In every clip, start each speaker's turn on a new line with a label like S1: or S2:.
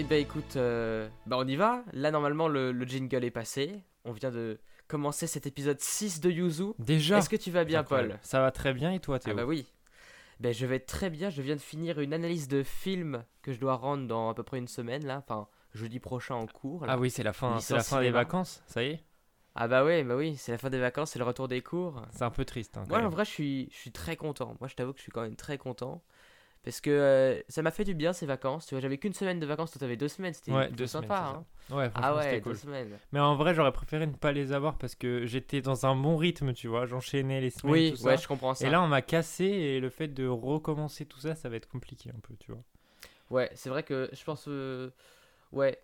S1: Eh ben écoute, euh, bah on y va. Là normalement le, le jingle est passé. On vient de commencer cet épisode 6 de Yuzu.
S2: Déjà
S1: Est-ce que tu vas bien
S2: Incroyable.
S1: Paul
S2: Ça va très bien et toi
S1: Ah
S2: Théo
S1: bah oui. Ben je vais très bien, je viens de finir une analyse de film que je dois rendre dans à peu près une semaine là, enfin jeudi prochain en cours. là.
S2: Ah oui, c'est la fin, c'est la fin des vacances, ça y est
S1: Ah bah ouais, bah oui, c'est la fin des vacances, c'est le retour des cours.
S2: C'est un peu triste. Hein,
S1: Moi en vrai je suis, je suis très content. Moi je t'avoue que je suis quand même très content. Parce que euh, ça m'a fait du bien ces vacances. Tu vois, j'avais qu'une semaine de vacances, toi t'avais deux semaines, c'était
S2: Ouais, deux semaines,
S1: sympa. hein.
S2: Ouais,
S1: Ah ouais,
S2: c'était
S1: deux
S2: cool.
S1: semaines.
S2: Mais en vrai, j'aurais préféré ne pas les avoir parce que j'étais dans un bon rythme, tu vois. J'enchaînais les semaines,
S1: Oui,
S2: tout
S1: ouais,
S2: ça.
S1: je comprends ça.
S2: Et là, on m'a cassé et le fait de recommencer tout ça, ça va être compliqué un peu, tu vois.
S1: Ouais, c'est vrai que je pense. euh, Ouais,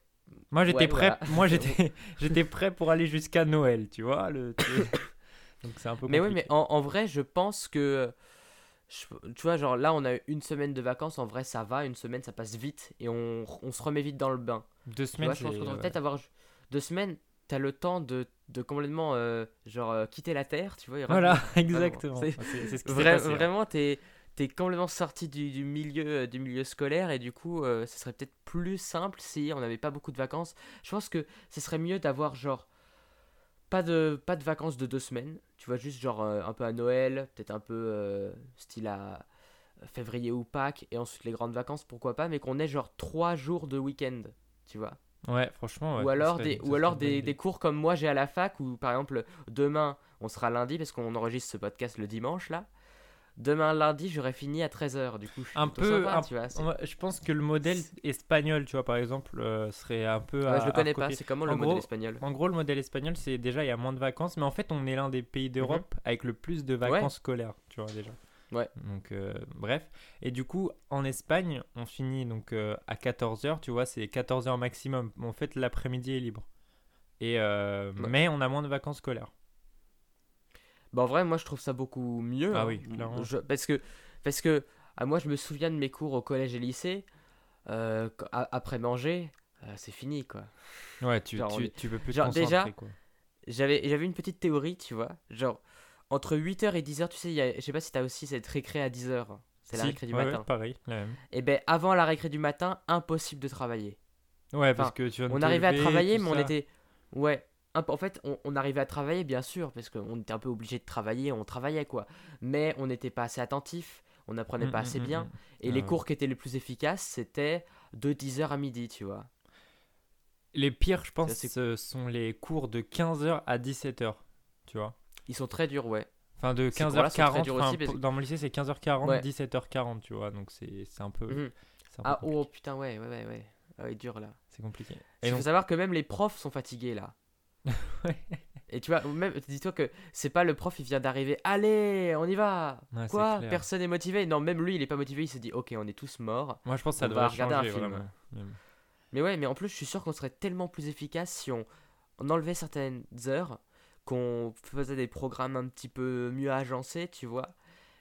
S2: Moi, j'étais
S1: Ouais,
S2: prêt.
S1: voilà.
S2: Moi, j'étais, j'étais prêt pour aller jusqu'à Noël, tu vois. Le... Donc c'est un peu.
S1: Mais oui, mais en, en vrai, je pense que. Je- tu vois, genre là, on a une semaine de vacances. En vrai, ça va. Une semaine, ça passe vite. Et on, on se remet vite dans le bain.
S2: deux
S1: Tu
S2: semaines,
S1: vois, je pense qu'on
S2: ouais.
S1: peut-être avoir deux semaines. T'as le temps de, de complètement. euh, genre, euh, quitter la terre, tu vois.
S2: Voilà, exactement.
S1: C'est-
S2: C'est c'est ce qui s'est
S1: Vra-
S2: passé, hein.
S1: vraiment, t'es es complètement sorti du, du milieu, euh, du milieu scolaire. Et du coup, ce serait peut-être plus simple si on n'avait pas beaucoup de vacances. Je pense que ce serait mieux d'avoir genre. Pas de, pas de vacances de deux semaines, tu vois, juste genre euh, un peu à Noël, peut-être un peu euh, style à février ou Pâques, et ensuite les grandes vacances, pourquoi pas, mais qu'on ait genre trois jours de week-end, tu vois.
S2: Ouais, franchement. ouais,
S1: ou alors,
S2: serait-
S1: des, ou alors des, des cours comme moi j'ai à la fac, où par exemple demain on sera lundi, parce qu'on enregistre ce podcast le dimanche là. Demain lundi j'aurai fini à 13h, du coup je suis
S2: Un peu,
S1: sympa,
S2: un-
S1: tu vois.
S2: je pense que le modèle espagnol, tu vois, par exemple, euh, serait un peu.
S1: Ouais,
S2: à-
S1: je le
S2: à
S1: connais pas, c'est comment
S2: En
S1: le modèle espagnol
S2: En gros, le modèle espagnol, c'est déjà il y a moins de vacances, mais en fait, on est l'un des pays d'Europe avec le plus de vacances scolaires, tu vois déjà.
S1: Ouais.
S2: Donc, euh, bref. Et du coup, en Espagne, on finit donc euh, à 14h, tu vois, c'est 14h maximum. En fait, l'après-midi est libre. Et
S1: Ouais.
S2: Mais on a moins de vacances scolaires.
S1: Bah en vrai moi je trouve ça beaucoup mieux.
S2: Ah
S1: hein.
S2: oui, clairement.
S1: Je- parce que, parce que ah, moi je me souviens de mes cours au collège et lycée, euh, après manger, euh, c'est fini quoi.
S2: Ouais, tu,
S1: Genre,
S2: tu, tu peux plus
S1: genre,
S2: te concentrer,
S1: déjà. J'avais j'avais une petite théorie, tu vois, genre entre 8h et 10h, tu sais, il y a- je sais pas si t'as aussi cette récré à 10h, c'est la
S2: Si,
S1: récré du
S2: ouais,
S1: matin.
S2: ouais, pareil, la même.
S1: Et ben avant la récré du matin, impossible de travailler.
S2: Ouais, parce
S1: Enfin,
S2: que tu de
S1: On arrivait à travailler, mais on était. Ouais. En fait, on, on arrivait à travailler, bien sûr, parce qu'on était un peu obligé de travailler, on travaillait quoi. Mais on n'était pas assez attentif, on n'apprenait
S2: Mm,
S1: pas
S2: mm,
S1: assez
S2: mm,
S1: bien. Et
S2: Ah
S1: les
S2: ouais.
S1: cours qui étaient les plus efficaces, c'était de 10h à midi, tu vois.
S2: Les pires, je pense, ce sont les cours de 15h à 17h, tu vois.
S1: Ils sont très durs, ouais.
S2: Enfin, de
S1: Ces cours-là sont très
S2: 15h40,
S1: durs
S2: enfin,
S1: parce
S2: dans mon lycée, c'est 15h40,
S1: Ouais.
S2: 17h40, tu vois, donc c'est un peu,
S1: Ah, oh putain, ouais, ouais, ouais, ouais. Ah, ouais, dur là.
S2: C'est compliqué.
S1: Il
S2: Et
S1: faut
S2: donc,
S1: savoir que même les profs sont fatigués là.
S2: Ouais.
S1: Et tu vois, même, dis-toi que c'est pas le prof, il vient d'arriver, allez, on y va.
S2: Ouais,
S1: Quoi? Personne n'est motivé Non, même lui, il est pas motivé, il se dit, ok, on est tous morts.
S2: moi, je pense que ça
S1: on
S2: devrait
S1: regarder un film.
S2: vraiment.
S1: Mais ouais, mais en plus, je suis sûr qu'on serait tellement plus efficace si on, on enlevait certaines heures, qu'on faisait des programmes un petit peu mieux agencés, tu vois.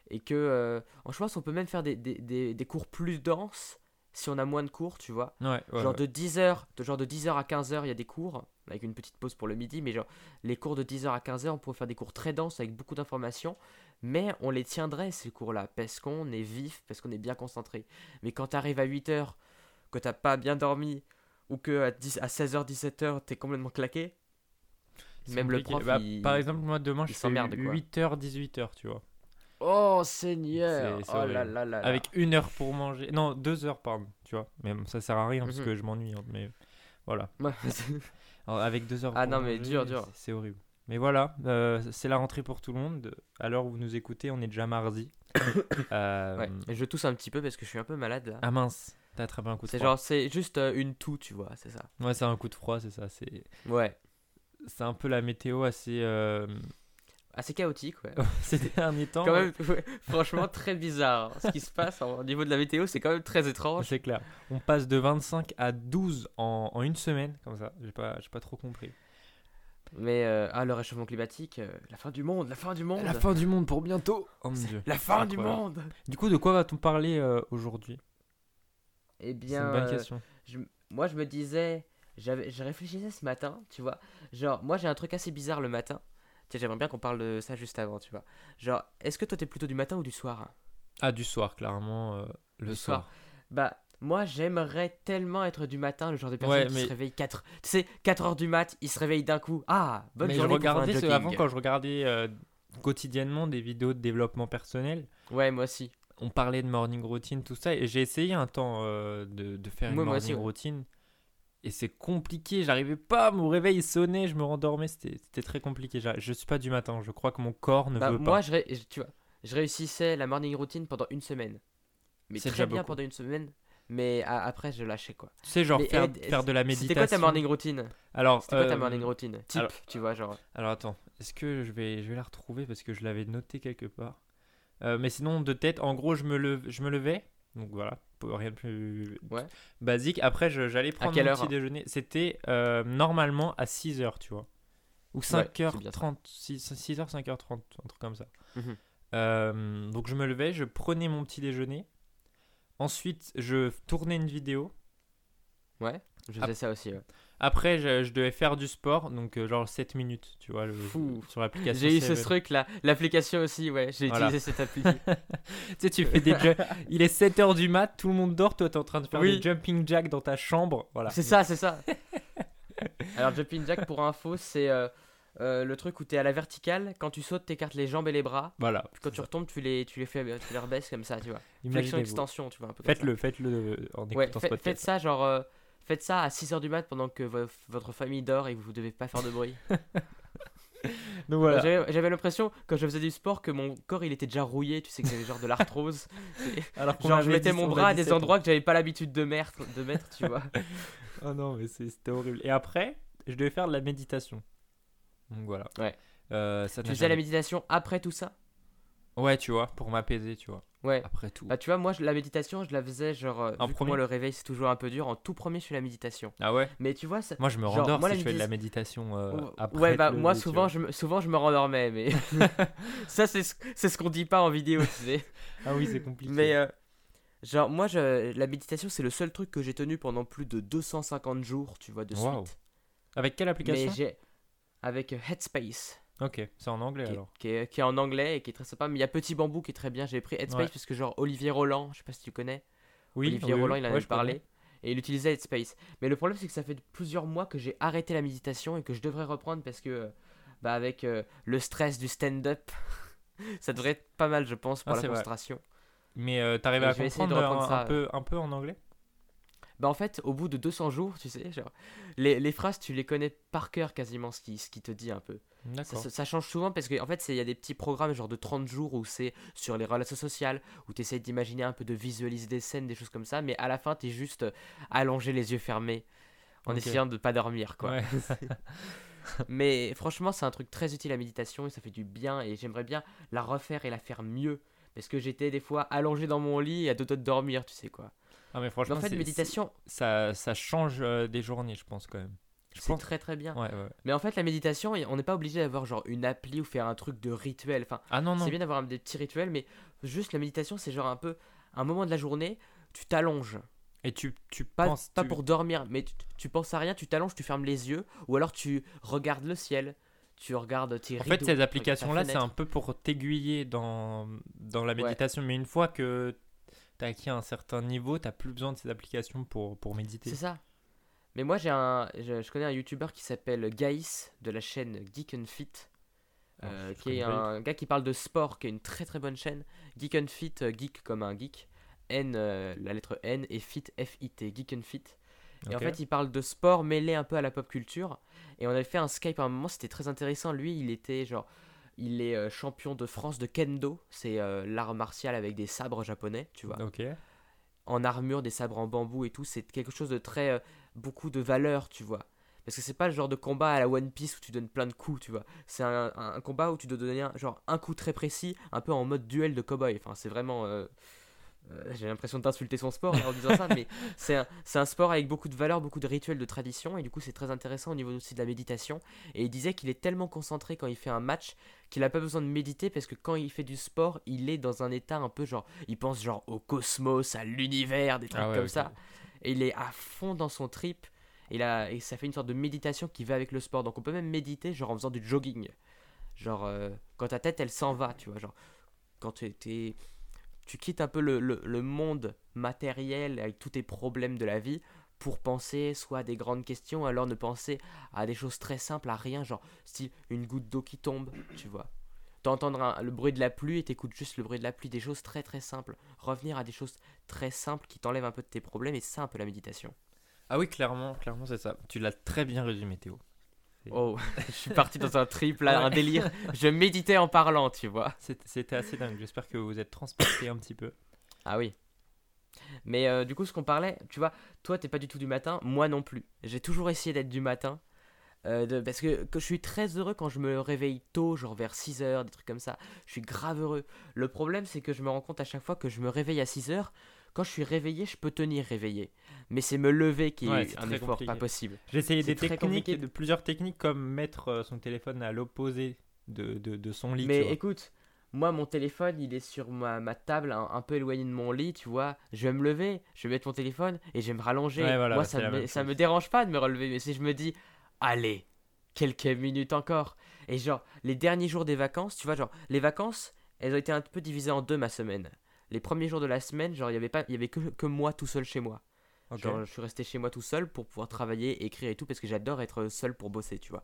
S1: Et que, euh, je pense qu'on peut même faire des, des, des, des cours plus denses si on a moins de cours, tu vois.
S2: Ouais, ouais,
S1: genre
S2: ouais.
S1: de 10h, de genre de 10h à 15h, il y a des cours avec une petite pause pour le midi, mais genre les cours de 10h à 15h, on pourrait faire des cours très denses avec beaucoup d'informations, mais on les tiendrait ces cours-là parce qu'on est vif, parce qu'on est bien concentré. Mais quand tu arrives à 8h, que t'as pas bien dormi ou que à, 10 à 16h 17h, t'es complètement claqué, même le prof
S2: Bah,
S1: il...
S2: Par exemple, moi, demain,
S1: il
S2: je fais
S1: s'emmerde, quoi.
S2: 8h, 18h, tu vois.
S1: Oh Seigneur, oh là là là là.
S2: Avec une heure pour manger. Non, deux heures, pardon, tu vois. Mais ça sert à rien parce
S1: Mhm.
S2: que je m'ennuie, hein, mais voilà. Alors, avec deux heures
S1: Ah non, mais
S2: manger,
S1: dur, dur.
S2: c'est- C'est horrible. Mais voilà, euh, c'est la rentrée pour tout le monde. À l'heure où vous nous écoutez, on est déjà mardi. Euh,
S1: ouais. Et je tousse un petit peu parce que je suis un peu malade là.
S2: Ah mince, t'as attrapé un coup de
S1: c'est
S2: froid.
S1: genre, c'est juste euh, une toux, tu vois, c'est ça.
S2: Ouais, c'est un coup de froid, c'est ça. C'est
S1: Ouais.
S2: c'est un peu la météo assez.
S1: Assez chaotique, ouais.
S2: ces derniers temps.
S1: quand
S2: ouais.
S1: même, ouais, franchement, très bizarre. hein. Ce qui se passe au niveau de la météo, c'est quand même très étrange.
S2: C'est clair. On passe de 25 à 12 en, en une semaine, comme ça. J'ai pas, j'ai pas trop compris.
S1: Mais euh, ah, le réchauffement climatique, euh, la fin du monde, la fin du monde.
S2: La fin du monde pour bientôt. Oh mon dieu.
S1: La fin du monde.
S2: Du coup, de quoi va-t-on parler euh, aujourd'hui?
S1: Eh
S2: C'est
S1: bien,
S2: une bonne
S1: euh,
S2: question.
S1: je- moi je me disais, j'avais, je réfléchissais ce matin, tu vois. Genre, moi j'ai un truc assez bizarre le matin. Tiens, j'aimerais bien qu'on parle de ça juste avant, tu vois. Genre, est-ce que toi t'es plutôt du matin ou du soir?
S2: Ah, du soir, clairement. euh, le
S1: Du
S2: soir.
S1: soir. Bah, Moi, j'aimerais tellement être du matin, le genre de personne
S2: Ouais,
S1: qui
S2: mais-
S1: se réveille 4... Tu sais, 4 heures du mat, il se réveille d'un coup. Ah, bonne
S2: mais je
S1: journée pour un
S2: regardais, ce-
S1: jogging.
S2: avant quand je regardais euh, quotidiennement des vidéos de développement personnel,
S1: Ouais, moi aussi.
S2: on parlait de morning routine, tout ça, et j'ai essayé un temps euh, de, de faire une
S1: Moi, moi
S2: morning
S1: aussi, ouais.
S2: Et c'est compliqué, j'arrivais pas, mon réveil sonnait, je me rendormais, c'était très compliqué. Je suis pas du matin, je crois que mon corps ne
S1: Bah,
S2: veut
S1: moi,
S2: pas.
S1: je, ré- je- tu vois, je réussissais la morning routine pendant une semaine. Mais très
S2: déjà
S1: bien
S2: beaucoup.
S1: pendant une semaine. Mais après, je lâchais quoi.
S2: Tu sais, genre
S1: Mais,
S2: faire,
S1: eh,
S2: faire de la méditation.
S1: C'était quoi ta morning routine?
S2: Alors,
S1: C'était quoi ta
S2: euh,
S1: morning routine? Type,
S2: alors-
S1: tu vois, genre.
S2: Alors attends, est-ce que je vais, je vais la retrouver parce que je l'avais noté quelque part? Euh, mais sinon, de tête, en gros, je me, leve, je me levais. Donc voilà, rien de plus
S1: Ouais.
S2: basique. Après, j'allais prendre mon petit déjeuner. C'était euh, normalement à 6h, tu vois. Ou
S1: c'est bien
S2: 5h30, 6, 6h, 5h30, un truc comme ça.
S1: Mhm.
S2: Euh, donc je me levais, je prenais mon petit déjeuner. Ensuite, je tournais une vidéo.
S1: Ouais, je faisais ça aussi. ouais.
S2: Après, je, je devais faire du sport, donc euh, genre 7 minutes, tu vois, le-
S1: Fou.
S2: sur l'application.
S1: J'ai eu ce
S2: Seven.
S1: truc là. L'application aussi, ouais. J'ai
S2: Voilà.
S1: utilisé cette appli.
S2: Tu sais, tu fais des Il est 7h du mat, tout le monde dort, toi t'es en train de faire
S1: Oui.
S2: des jumping jacks dans ta chambre. Voilà.
S1: C'est ça, c'est ça. Alors, jumping jack, pour info, c'est euh, euh, le truc où t'es à la verticale. Quand tu sautes, t'écartes les jambes et les bras.
S2: Voilà.
S1: Puis quand tu retombes, tu les, tu les fais, tu les rebaisses comme ça, tu vois. Flexion, extension, tu vois. Un peu.
S2: Faites-le, faites-le en écoutant
S1: Ouais,
S2: ce
S1: fait-
S2: podcast.
S1: faites ça, genre. Faites ça à 6h du mat pendant que vo- votre famille dort et vous devez pas faire de bruit.
S2: Donc voilà.
S1: J'avais l'impression, quand je faisais du sport, que mon corps il était déjà rouillé. Tu sais que j'avais genre de l'arthrose.
S2: Alors
S1: genre, je mettais mon bras à des
S2: 7 ans.
S1: endroits que j'avais pas l'habitude de mettre, de mettre, tu vois.
S2: Oh non, mais c'était horrible. Et après, je devais faire de la méditation. Donc voilà.
S1: Ouais.
S2: Euh, ça
S1: tu faisais la méditation après tout ça?
S2: Ouais, tu vois, pour m'apaiser, tu vois.
S1: Ouais.
S2: Après tout.
S1: Bah, tu vois, moi, je- la méditation, je la faisais genre. euh,
S2: En
S1: vu que
S2: premier
S1: moi, le réveil, c'est toujours un peu dur. En tout premier, je fais la méditation.
S2: Ah ouais?
S1: Mais tu vois, ça.
S2: Moi, je me
S1: Genre,
S2: rendors
S1: moi,
S2: si je fais de la
S1: médita-
S2: méditation euh, après.
S1: ouais, bah,
S2: le
S1: moi, souvent je, me, souvent, je me rendormais, mais. ça, c'est ce, c'est ce qu'on dit pas en vidéo, tu sais.
S2: Ah oui, c'est compliqué.
S1: Mais. euh, Genre, moi, je, la méditation, c'est le seul truc que j'ai tenu pendant plus de 250 jours, tu vois, de suite.
S2: Avec quelle application?
S1: Avec Headspace,
S2: Ok, c'est en anglais
S1: qui est,
S2: alors.
S1: qui, est, qui est en anglais et qui est très sympa. Mais il y a Petit Bambou qui est très bien. J'ai pris Headspace
S2: Ouais.
S1: parce que, genre, Olivier Roland, je sais pas si tu connais.
S2: Oui,
S1: Olivier
S2: oui,
S1: Roland, il en
S2: Ouais, connais.
S1: parlé. Et il utilisait Headspace. Mais le problème, c'est que ça fait plusieurs mois que j'ai arrêté la méditation et que je devrais reprendre parce que, euh, bah, avec euh, le stress du stand-up, ça devrait être pas mal, je pense, pour
S2: Ah,
S1: la
S2: c'est vrai.
S1: concentration.
S2: Mais euh, t'arrives à
S1: de
S2: comprendre un,
S1: reprendre
S2: un
S1: ça.
S2: peu, un peu en anglais?
S1: Bah, en fait, au bout de 200 jours, tu sais, genre, les, les phrases, tu les connais par cœur quasiment, ce qui, ce qui te dit un peu. Ça,
S2: D'accord.
S1: ça- ça change souvent parce qu'en en fait, il y a des petits programmes genre de 30 jours où c'est sur les relations sociales, où tu essaies d'imaginer un peu, de visualiser des scènes, des choses comme ça, mais à la fin, tu es juste allongé les yeux fermés en essayant de pas dormir, quoi.
S2: Ouais.
S1: Mais franchement, c'est un truc très utile la méditation et ça fait du bien et j'aimerais bien la refaire et la faire mieux. Parce que j'étais des fois allongé dans mon lit et à deux doigts de dormir, tu sais quoi.
S2: Ah, mais
S1: Mais
S2: franchement,
S1: en fait, méditation,
S2: ça change euh, des journées, je pense, quand même. Je
S1: c'est
S2: pense.
S1: très très bien.
S2: Ouais, ouais.
S1: Mais en fait, la méditation, on n'est pas obligé d'avoir genre une appli ou faire un truc de rituel. Enfin,
S2: Ah non, non.
S1: c'est bien d'avoir des petits rituels, mais juste la méditation, c'est genre un peu un moment de la journée, tu t'allonges.
S2: Et tu, tu
S1: Pas,
S2: penses.
S1: pas
S2: tu-
S1: pour dormir, mais tu, tu penses à rien, tu t'allonges, tu fermes les yeux, ou alors tu regardes le ciel, tu regardes tes
S2: En
S1: rideaux.
S2: fait, ces applications-là, c'est un peu pour t'aiguiller dans, dans la
S1: Ouais.
S2: méditation. Mais une fois que tu as acquis un certain niveau, tu plus besoin de ces applications pour, pour méditer.
S1: C'est ça. Mais moi, j'ai un, je, je connais un YouTuber qui s'appelle Gaïs de la chaîne Geek and Fit,
S2: Ah,
S1: euh,
S2: je
S1: qui est un gars qui parle de sport, qui est une très très bonne chaîne. Geek and Fit, euh, geek comme un geek, N, euh, la lettre N et Fit, F-I-T, Geek and Fit. Et en fait, il parle de sport mêlé un peu à la pop culture. Et on avait fait un Skype à un moment, c'était très intéressant. Lui, il était genre, il est euh, champion de France de kendo, c'est l'art martial avec des sabres japonais, tu vois
S2: Ok.
S1: en armure, des sabres en bambou et tout, c'est quelque chose de très. Beaucoup de valeur, tu vois. Parce que c'est pas le genre de combat à la One Piece où tu donnes plein de coups, tu vois. C'est un, un- un combat où tu dois donner un, genre un coup très précis, un peu en mode duel de cowboy. Enfin, c'est vraiment. euh, euh, J'ai l'impression d'insulter son sport là, en disant ça, mais c'est un, sport avec beaucoup de valeur, beaucoup de rituels, de tradition, et du coup c'est très intéressant au niveau aussi de la méditation. Et il disait qu'il est tellement concentré quand il fait un match qu'il a pas besoin de méditer parce que quand il fait du sport, il est dans un état un peu genre, il pense genre au cosmos, à l'univers, des trucs
S2: Ah ouais,
S1: comme ça. Il est à fond dans son trip. Et, ça fait une sorte de méditation qui va avec le sport. Donc on peut même méditer genre en faisant du jogging. Genre euh, quand ta tête elle s'en va, tu vois. Genre quand tu tu quittes un peu le monde matériel avec tous tes problèmes de la vie pour penser soit à des grandes questions, alors ne penser à des choses très simples, à rien, genre style une goutte d'eau qui tombe, tu vois. T'entendre un- le bruit de la pluie et t'écoutes juste le bruit de la pluie, des choses très très simples. Revenir à des choses très simples qui t'enlèvent un peu de tes problèmes et c'est ça un peu la méditation.
S2: Ah oui, clairement, clairement, c'est ça. Tu l'as très bien résumé, Théo.
S1: Oh, je suis parti dans un trip là,
S2: Ouais.
S1: un délire. Je méditais en parlant, tu vois.
S2: C'était assez dingue. J'espère que vous vous êtes transporté un petit peu.
S1: Ah oui. Mais euh, du coup, ce qu'on parlait, tu vois, toi, t'es pas du tout du matin, moi non plus. J'ai toujours essayé d'être du matin. Euh, de- parce que, que je suis très heureux quand je me réveille tôt, genre vers 6h, des trucs comme ça. Je suis grave heureux. Le problème, c'est que je me rends compte à chaque fois que je me réveille à 6h. Quand je suis réveillé, je peux tenir réveillé. Mais c'est me lever qui
S2: Ouais,
S1: est un effort
S2: compliqué.
S1: pas possible.
S2: J'ai essayé des techniques,
S1: compliqué.
S2: de plusieurs techniques comme mettre euh, son téléphone à l'opposé de, de, de son lit.
S1: Mais écoute, moi mon téléphone il est sur ma, ma table un, un peu éloigné de mon lit, tu vois. Je vais me lever, je vais mettre mon téléphone et je vais me rallonger.
S2: Ouais, voilà,
S1: moi
S2: bah,
S1: ça me, ça me dérange pas de me relever, mais si je me dis, allez, quelques minutes encore. Et genre, les derniers jours des vacances, tu vois, genre, les vacances, elles ont été un peu divisées en deux ma semaine. Les premiers jours de la semaine, genre, il y avait pas, y avait que, que moi tout seul chez moi. Genre, je suis resté chez moi tout seul pour pouvoir travailler, écrire et tout, parce que j'adore être seul pour bosser, tu vois.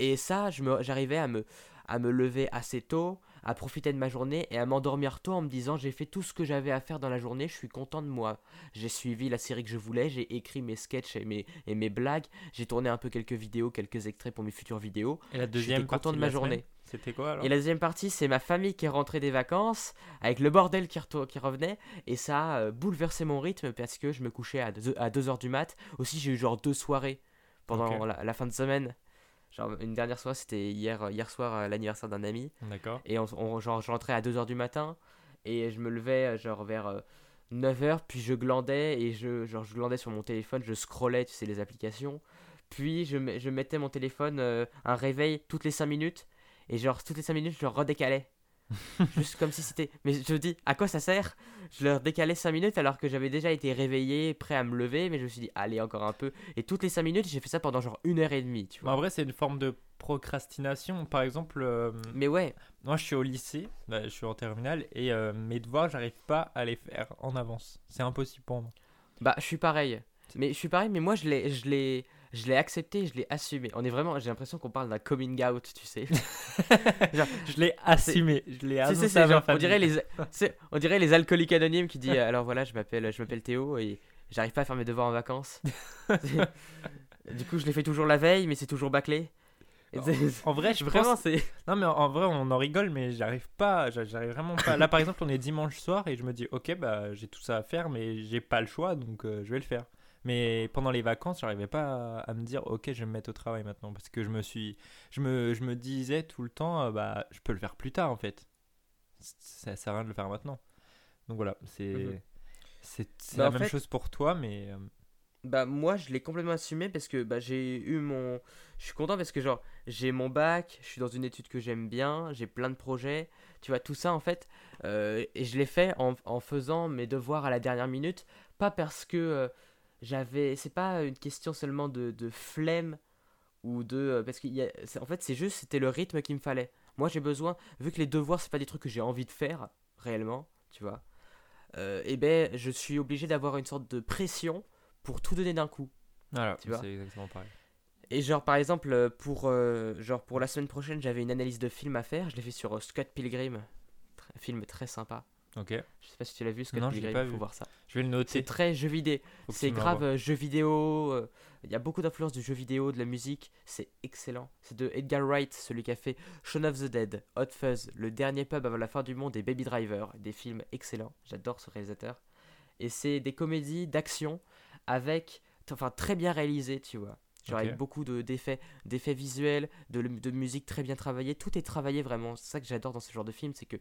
S1: Et ça, j'arrivais à me, à me lever assez tôt, à profiter de ma journée et à m'endormir tôt en me disant j'ai fait tout ce que j'avais à faire dans la journée, je suis content de moi. J'ai suivi la série que je voulais, j'ai écrit mes sketchs et mes, et mes blagues, j'ai tourné un peu quelques vidéos, quelques extraits pour mes futures vidéos.
S2: Et la deuxième
S1: content de ma journée.
S2: C'était quoi alors?
S1: Et la deuxième partie, c'est ma famille qui est rentrée des vacances, avec le bordel qui, qui revenait, et ça a euh, bouleversé mon rythme parce que je me couchais à 2, à 2h du mat. Aussi, j'ai eu genre deux soirées pendant la fin de semaine. Genre, une dernière soirée, c'était hier, hier soir, à l'anniversaire d'un ami,
S2: D'accord.
S1: et on, on- genre, je rentrais à 2h du matin, et je me levais euh, genre vers 9h, puis je glandais, et je, genre, je glandais sur mon téléphone, je scrollais, tu sais, les applications. Puis je, je mettais mon téléphone, euh, un réveil toutes les 5 minutes, et genre toutes les 5 minutes, je le redécalais. Juste comme si c'était. Mais je me dis, à quoi ça sert? Je le redécalais 5 minutes alors que j'avais déjà été réveillé, prêt à me lever, mais je me suis dit, allez, encore un peu. Et toutes les 5 minutes, j'ai fait ça pendant genre une heure et demie, tu vois.
S2: en vrai, c'est une forme de procrastination. Par exemple, euh,
S1: Mais ouais,
S2: moi je suis au lycée, bah, je suis en terminale, et euh, mes devoirs, j'arrive pas à les faire en avance. C'est impossible pour moi.
S1: bah, je suis pareil. Mais je suis pareil, mais moi, je l'ai. Je l'ai je l'ai accepté, je l'ai assumé. On est vraiment, j'ai l'impression qu'on parle d'un coming out, tu sais.
S2: Je l'ai assumé, je l'ai annoncé
S1: genre, on dirait les, on dirait les alcooliques anonymes qui disent alors voilà je m'appelle je m'appelle Théo et j'arrive pas à faire mes devoirs en vacances. du coup je les fais toujours la veille mais c'est toujours bâclé.
S2: En- vrai, je
S1: Vraiment
S2: pense...
S1: c'est
S2: Non mais en- en vrai, on en rigole, mais j'arrive pas, j'a- j'arrive vraiment pas. Là, par exemple, on est dimanche soir et je me dis, ok, bah j'ai tout ça à faire, mais j'ai pas le choix, donc euh, je vais le faire. Mais pendant les vacances, j'arrivais pas à, à me dire, ok, je vais me mettre au travail maintenant, parce que je me suis, je me, je me disais tout le temps, euh, bah je peux le faire plus tard en fait. Ça sert à rien de le faire maintenant. Donc voilà, c'est,
S1: Mhm.
S2: c'est,
S1: Bah,
S2: la même
S1: fait-
S2: chose pour toi, mais euh,
S1: bah moi je l'ai complètement assumé parce que bah j'ai eu mon je suis content parce que genre j'ai mon bac, je suis dans une étude que j'aime bien, j'ai plein de projets, tu vois tout ça en fait euh, et je l'ai fait en, en faisant mes devoirs à la dernière minute, pas parce que j'avais c'est pas une question seulement de, de flemme ou de euh, parce qu'il y a en fait c'est juste c'était le rythme qu'il me fallait. Moi j'ai besoin vu que les devoirs c'est pas des trucs que j'ai envie de faire réellement, tu vois. euh, et ben je suis obligé d'avoir une sorte de pression pour tout donner d'un coup.
S2: voilà,
S1: Tu vois.
S2: c'est exactement pareil.
S1: Et genre par exemple euh, pour euh, genre pour la semaine prochaine j'avais une analyse de film à faire, je l'ai fait sur Scott Pilgrim, Très- film très sympa.
S2: Ok,
S1: Je sais pas si tu l'as vu Scott
S2: Non,
S1: Pilgrim,
S2: pas
S1: faut voir ça.
S2: je vais le noter.
S1: C'est très jeu vidéo, c'est grave euh, jeu vidéo, euh, il y a beaucoup d'influence du jeu vidéo, de la musique, c'est excellent. C'est de Edgar Wright, celui qui a fait Shaun of the Dead, Hot Fuzz, Le dernier pub avant la fin du monde et Baby Driver, des films excellents, j'adore ce réalisateur. Et c'est des comédies d'action avec enfin très bien réalisées, tu vois. Genre avec beaucoup de- d'effets d'effets visuels, de, de musique très bien travaillée, tout est travaillé vraiment. C'est ça que j'adore dans ce genre de film, c'est que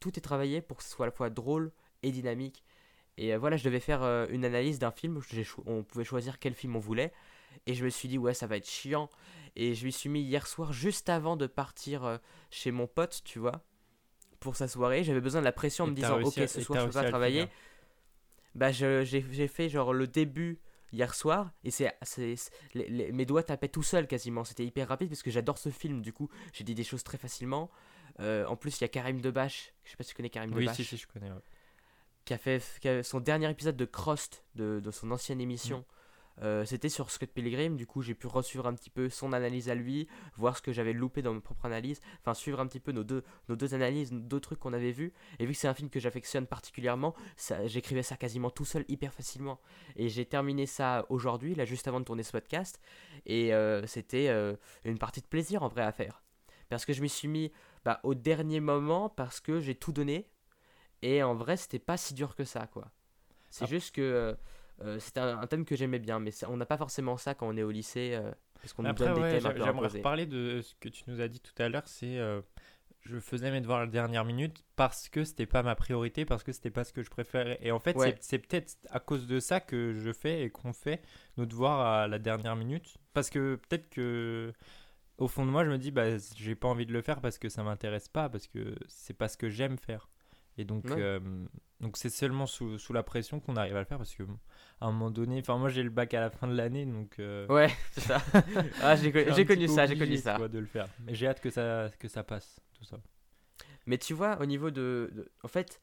S1: tout est travaillé pour que ce soit à la fois drôle et dynamique. Et euh, voilà, je devais faire euh, une analyse d'un film. On pouvait choisir quel film on voulait. Et je me suis dit, ouais, ça va être chiant. Et je m'y suis mis hier soir, juste avant de partir euh, chez mon pote, tu vois, pour sa soirée. J'avais besoin de la pression en
S2: Et
S1: me disant, ok,
S2: à-
S1: ce soir je peux pas
S2: le
S1: travailler. Bah, j'ai fait genre le début hier soir. Et c'est mes doigts tapaient tout seul quasiment. C'était hyper rapide parce que j'adore ce film. Du coup, j'ai dit des choses très facilement. Euh, en plus, il y a Karim Debache. Je sais pas si tu connais Karim
S2: Oui,
S1: Debache.
S2: si, si, je connais. ouais.
S1: qui a fait qui a- son dernier épisode de Crost de, de son ancienne émission. euh, c'était sur Scott Pilgrim, du coup j'ai pu resuivre un petit peu son analyse à lui, voir ce que j'avais loupé dans ma propre analyse, enfin suivre un petit peu nos deux, nos deux analyses, nos deux trucs qu'on avait vus. Et vu que c'est un film que j'affectionne particulièrement, j'écrivais ça quasiment tout seul, hyper facilement. Et j'ai terminé ça aujourd'hui, là juste avant de tourner ce podcast, et euh, c'était euh, une partie de plaisir en vrai à faire. Parce que je m'y suis mis bah, au dernier moment, parce que j'ai tout donné, et en vrai c'était pas si dur que ça, quoi. C'est
S2: Ah.
S1: juste que euh, euh, c'était un, un thème que j'aimais bien, mais ça- on n'a pas forcément ça quand on est au lycée, euh, parce qu'on nous donne des thèmes un peu
S2: j'aimerais reparler de ce que tu nous as dit tout à l'heure. C'est euh, je faisais mes devoirs à la dernière minute parce que c'était pas ma priorité, parce que c'était pas ce que je préférais. Et en fait,
S1: Ouais.
S2: c'est peut-être à cause de ça que je fais et qu'on fait nos devoirs à la dernière minute. Parce que peut-être que au fond de moi, je me dis, bah, j'ai pas envie de le faire parce que ça m'intéresse pas, parce que c'est pas ce que j'aime faire. Et donc,
S1: Ouais.
S2: euh, donc c'est seulement sous, sous la pression qu'on arrive à le faire parce que à un moment donné, enfin moi j'ai le bac à la fin de l'année, donc euh,
S1: Ouais, c'est ça. ah, j'ai connu, ça, j'ai connu ça.
S2: de le faire. Mais j'ai hâte que ça que ça passe, tout ça.
S1: Mais tu vois, au niveau de. de- en fait,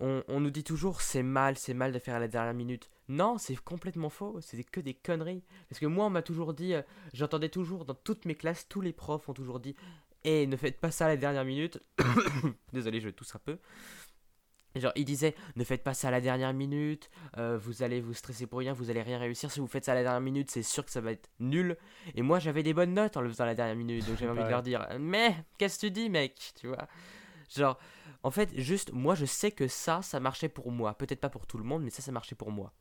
S1: on, on nous dit toujours c'est mal, c'est mal de faire à la dernière minute. Non, c'est complètement faux, c'est que des conneries. Parce que moi, on m'a toujours dit, euh, j'entendais toujours dans toutes mes classes, tous les profs ont toujours dit Eh, ne faites pas ça à la dernière minute. Désolé, je tousse un peu. Genre, ils disaient ne faites pas ça à la dernière minute, euh, vous allez vous stresser pour rien, vous allez rien réussir. Si vous faites ça à la dernière minute, c'est sûr que ça va être nul. Et moi, j'avais des bonnes notes en le faisant à la dernière minute, donc j'avais envie de leur dire Mais, qu'est-ce que tu dis, mec? Tu vois Genre, en fait, juste, moi, je sais que ça, ça marchait pour moi. Peut-être pas pour tout le monde, mais ça, ça marchait pour moi.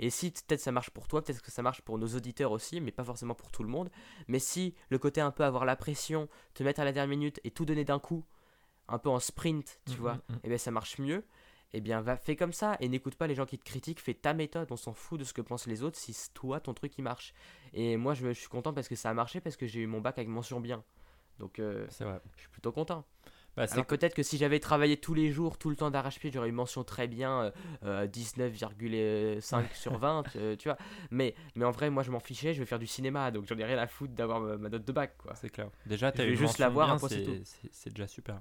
S1: Et si peut-être ça marche pour toi, peut-être que ça marche pour nos auditeurs aussi, mais pas forcément pour tout le monde. Mais si le côté un peu avoir la pression, te mettre à la dernière minute et tout donner d'un coup, un peu en sprint, tu
S2: Mhm,
S1: vois,
S2: mhm.
S1: et bien ça marche mieux. Eh bien, va, fais comme ça et n'écoute pas les gens qui te critiquent, fais ta méthode, on s'en fout de ce que pensent les autres si c'est toi, ton truc, il marche. Et moi, je, me- je suis content parce que ça a marché, parce que j'ai eu mon bac avec mention bien. Donc, euh,
S2: vrai.
S1: je suis plutôt content.
S2: Bah,
S1: Alors peut-être que si j'avais travaillé tous les jours, tout le temps d'arrache-pied, j'aurais eu mention très bien, euh, euh, 19,5 sur 20, euh, tu vois. Mais, mais en vrai, moi je m'en fichais, je vais faire du cinéma, donc j'en ai rien à foutre d'avoir ma, ma note de bac, quoi.
S2: c'est clair. Déjà, t'as
S1: vais
S2: eu
S1: juste
S2: mention
S1: l'avoir,
S2: bien,
S1: après, c'est
S2: déjà super.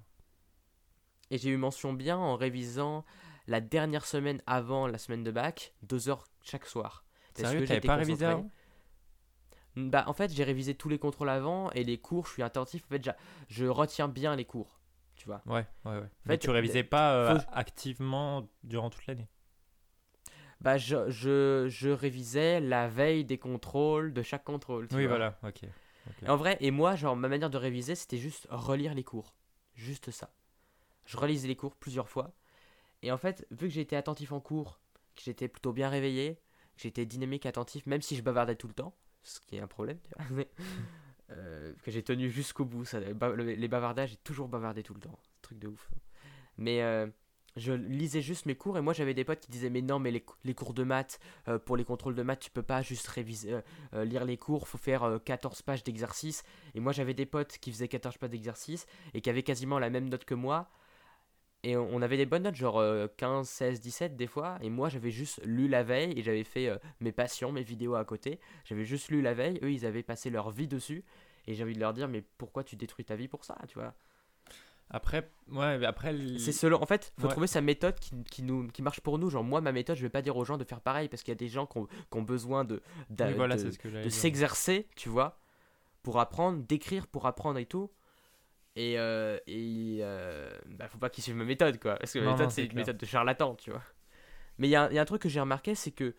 S1: Et j'ai eu mention bien en révisant la dernière semaine avant la semaine de bac, deux heures chaque soir.
S2: Sérieux, t'avais pas révisé avant?
S1: Bah en fait j'ai révisé tous les contrôles avant et les cours, je suis attentif, en fait je retiens bien les cours, tu vois.
S2: Ouais, ouais, ouais.
S1: fait,
S2: Mais tu révisais pas euh,
S1: faut-
S2: activement durant toute l'année.
S1: Bah je, je, je révisais la veille des contrôles, de chaque contrôle. tu
S2: Oui,
S1: vois.
S2: voilà, ok.
S1: En vrai, et moi, genre, ma manière de réviser, c'était juste relire les cours. Juste ça. Je relisais les cours plusieurs fois. Et en fait, vu que j'étais attentif en cours, que j'étais plutôt bien réveillé, que j'étais dynamique, attentif, même si je bavardais tout le temps, ce qui est un problème, tu vois, euh, que j'ai tenu jusqu'au bout. Ça, les bavardages, j'ai toujours bavardé tout le temps. Truc de ouf. Mais euh, je lisais juste mes cours et moi j'avais des potes qui disaient mais non mais les, les cours de maths euh, pour les contrôles de maths tu peux pas juste réviser lire les cours faut faire euh, 14 pages d'exercices et moi j'avais des potes qui faisaient 14 pages d'exercices et qui avaient quasiment la même note que moi et on avait des bonnes notes genre euh, 15 16 17 des fois et moi j'avais juste lu la veille et j'avais fait euh, mes passions mes vidéos à côté j'avais juste lu la veille eux ils avaient passé leur vie dessus et j'ai envie de leur dire mais pourquoi tu détruis ta vie pour ça tu vois?
S2: Après, ouais, mais après.
S1: c'est selon. En fait, faut
S2: Ouais.
S1: trouver sa méthode qui, qui, nous, qui marche pour nous. Genre, moi, ma méthode, je vais pas dire aux gens de faire pareil parce qu'il y a des gens qui ont, qui ont besoin de, d'a-
S2: Oui, voilà,
S1: de, s'exercer, tu vois, pour apprendre, d'écrire pour apprendre et tout. Et, euh, et euh, bah, faut pas qu'ils suivent ma méthode, quoi. Parce que ma
S2: Non,
S1: méthode, c'est une
S2: clair.
S1: méthode de charlatan, tu vois. Mais il y, a un- il y a un truc que j'ai remarqué, c'est que,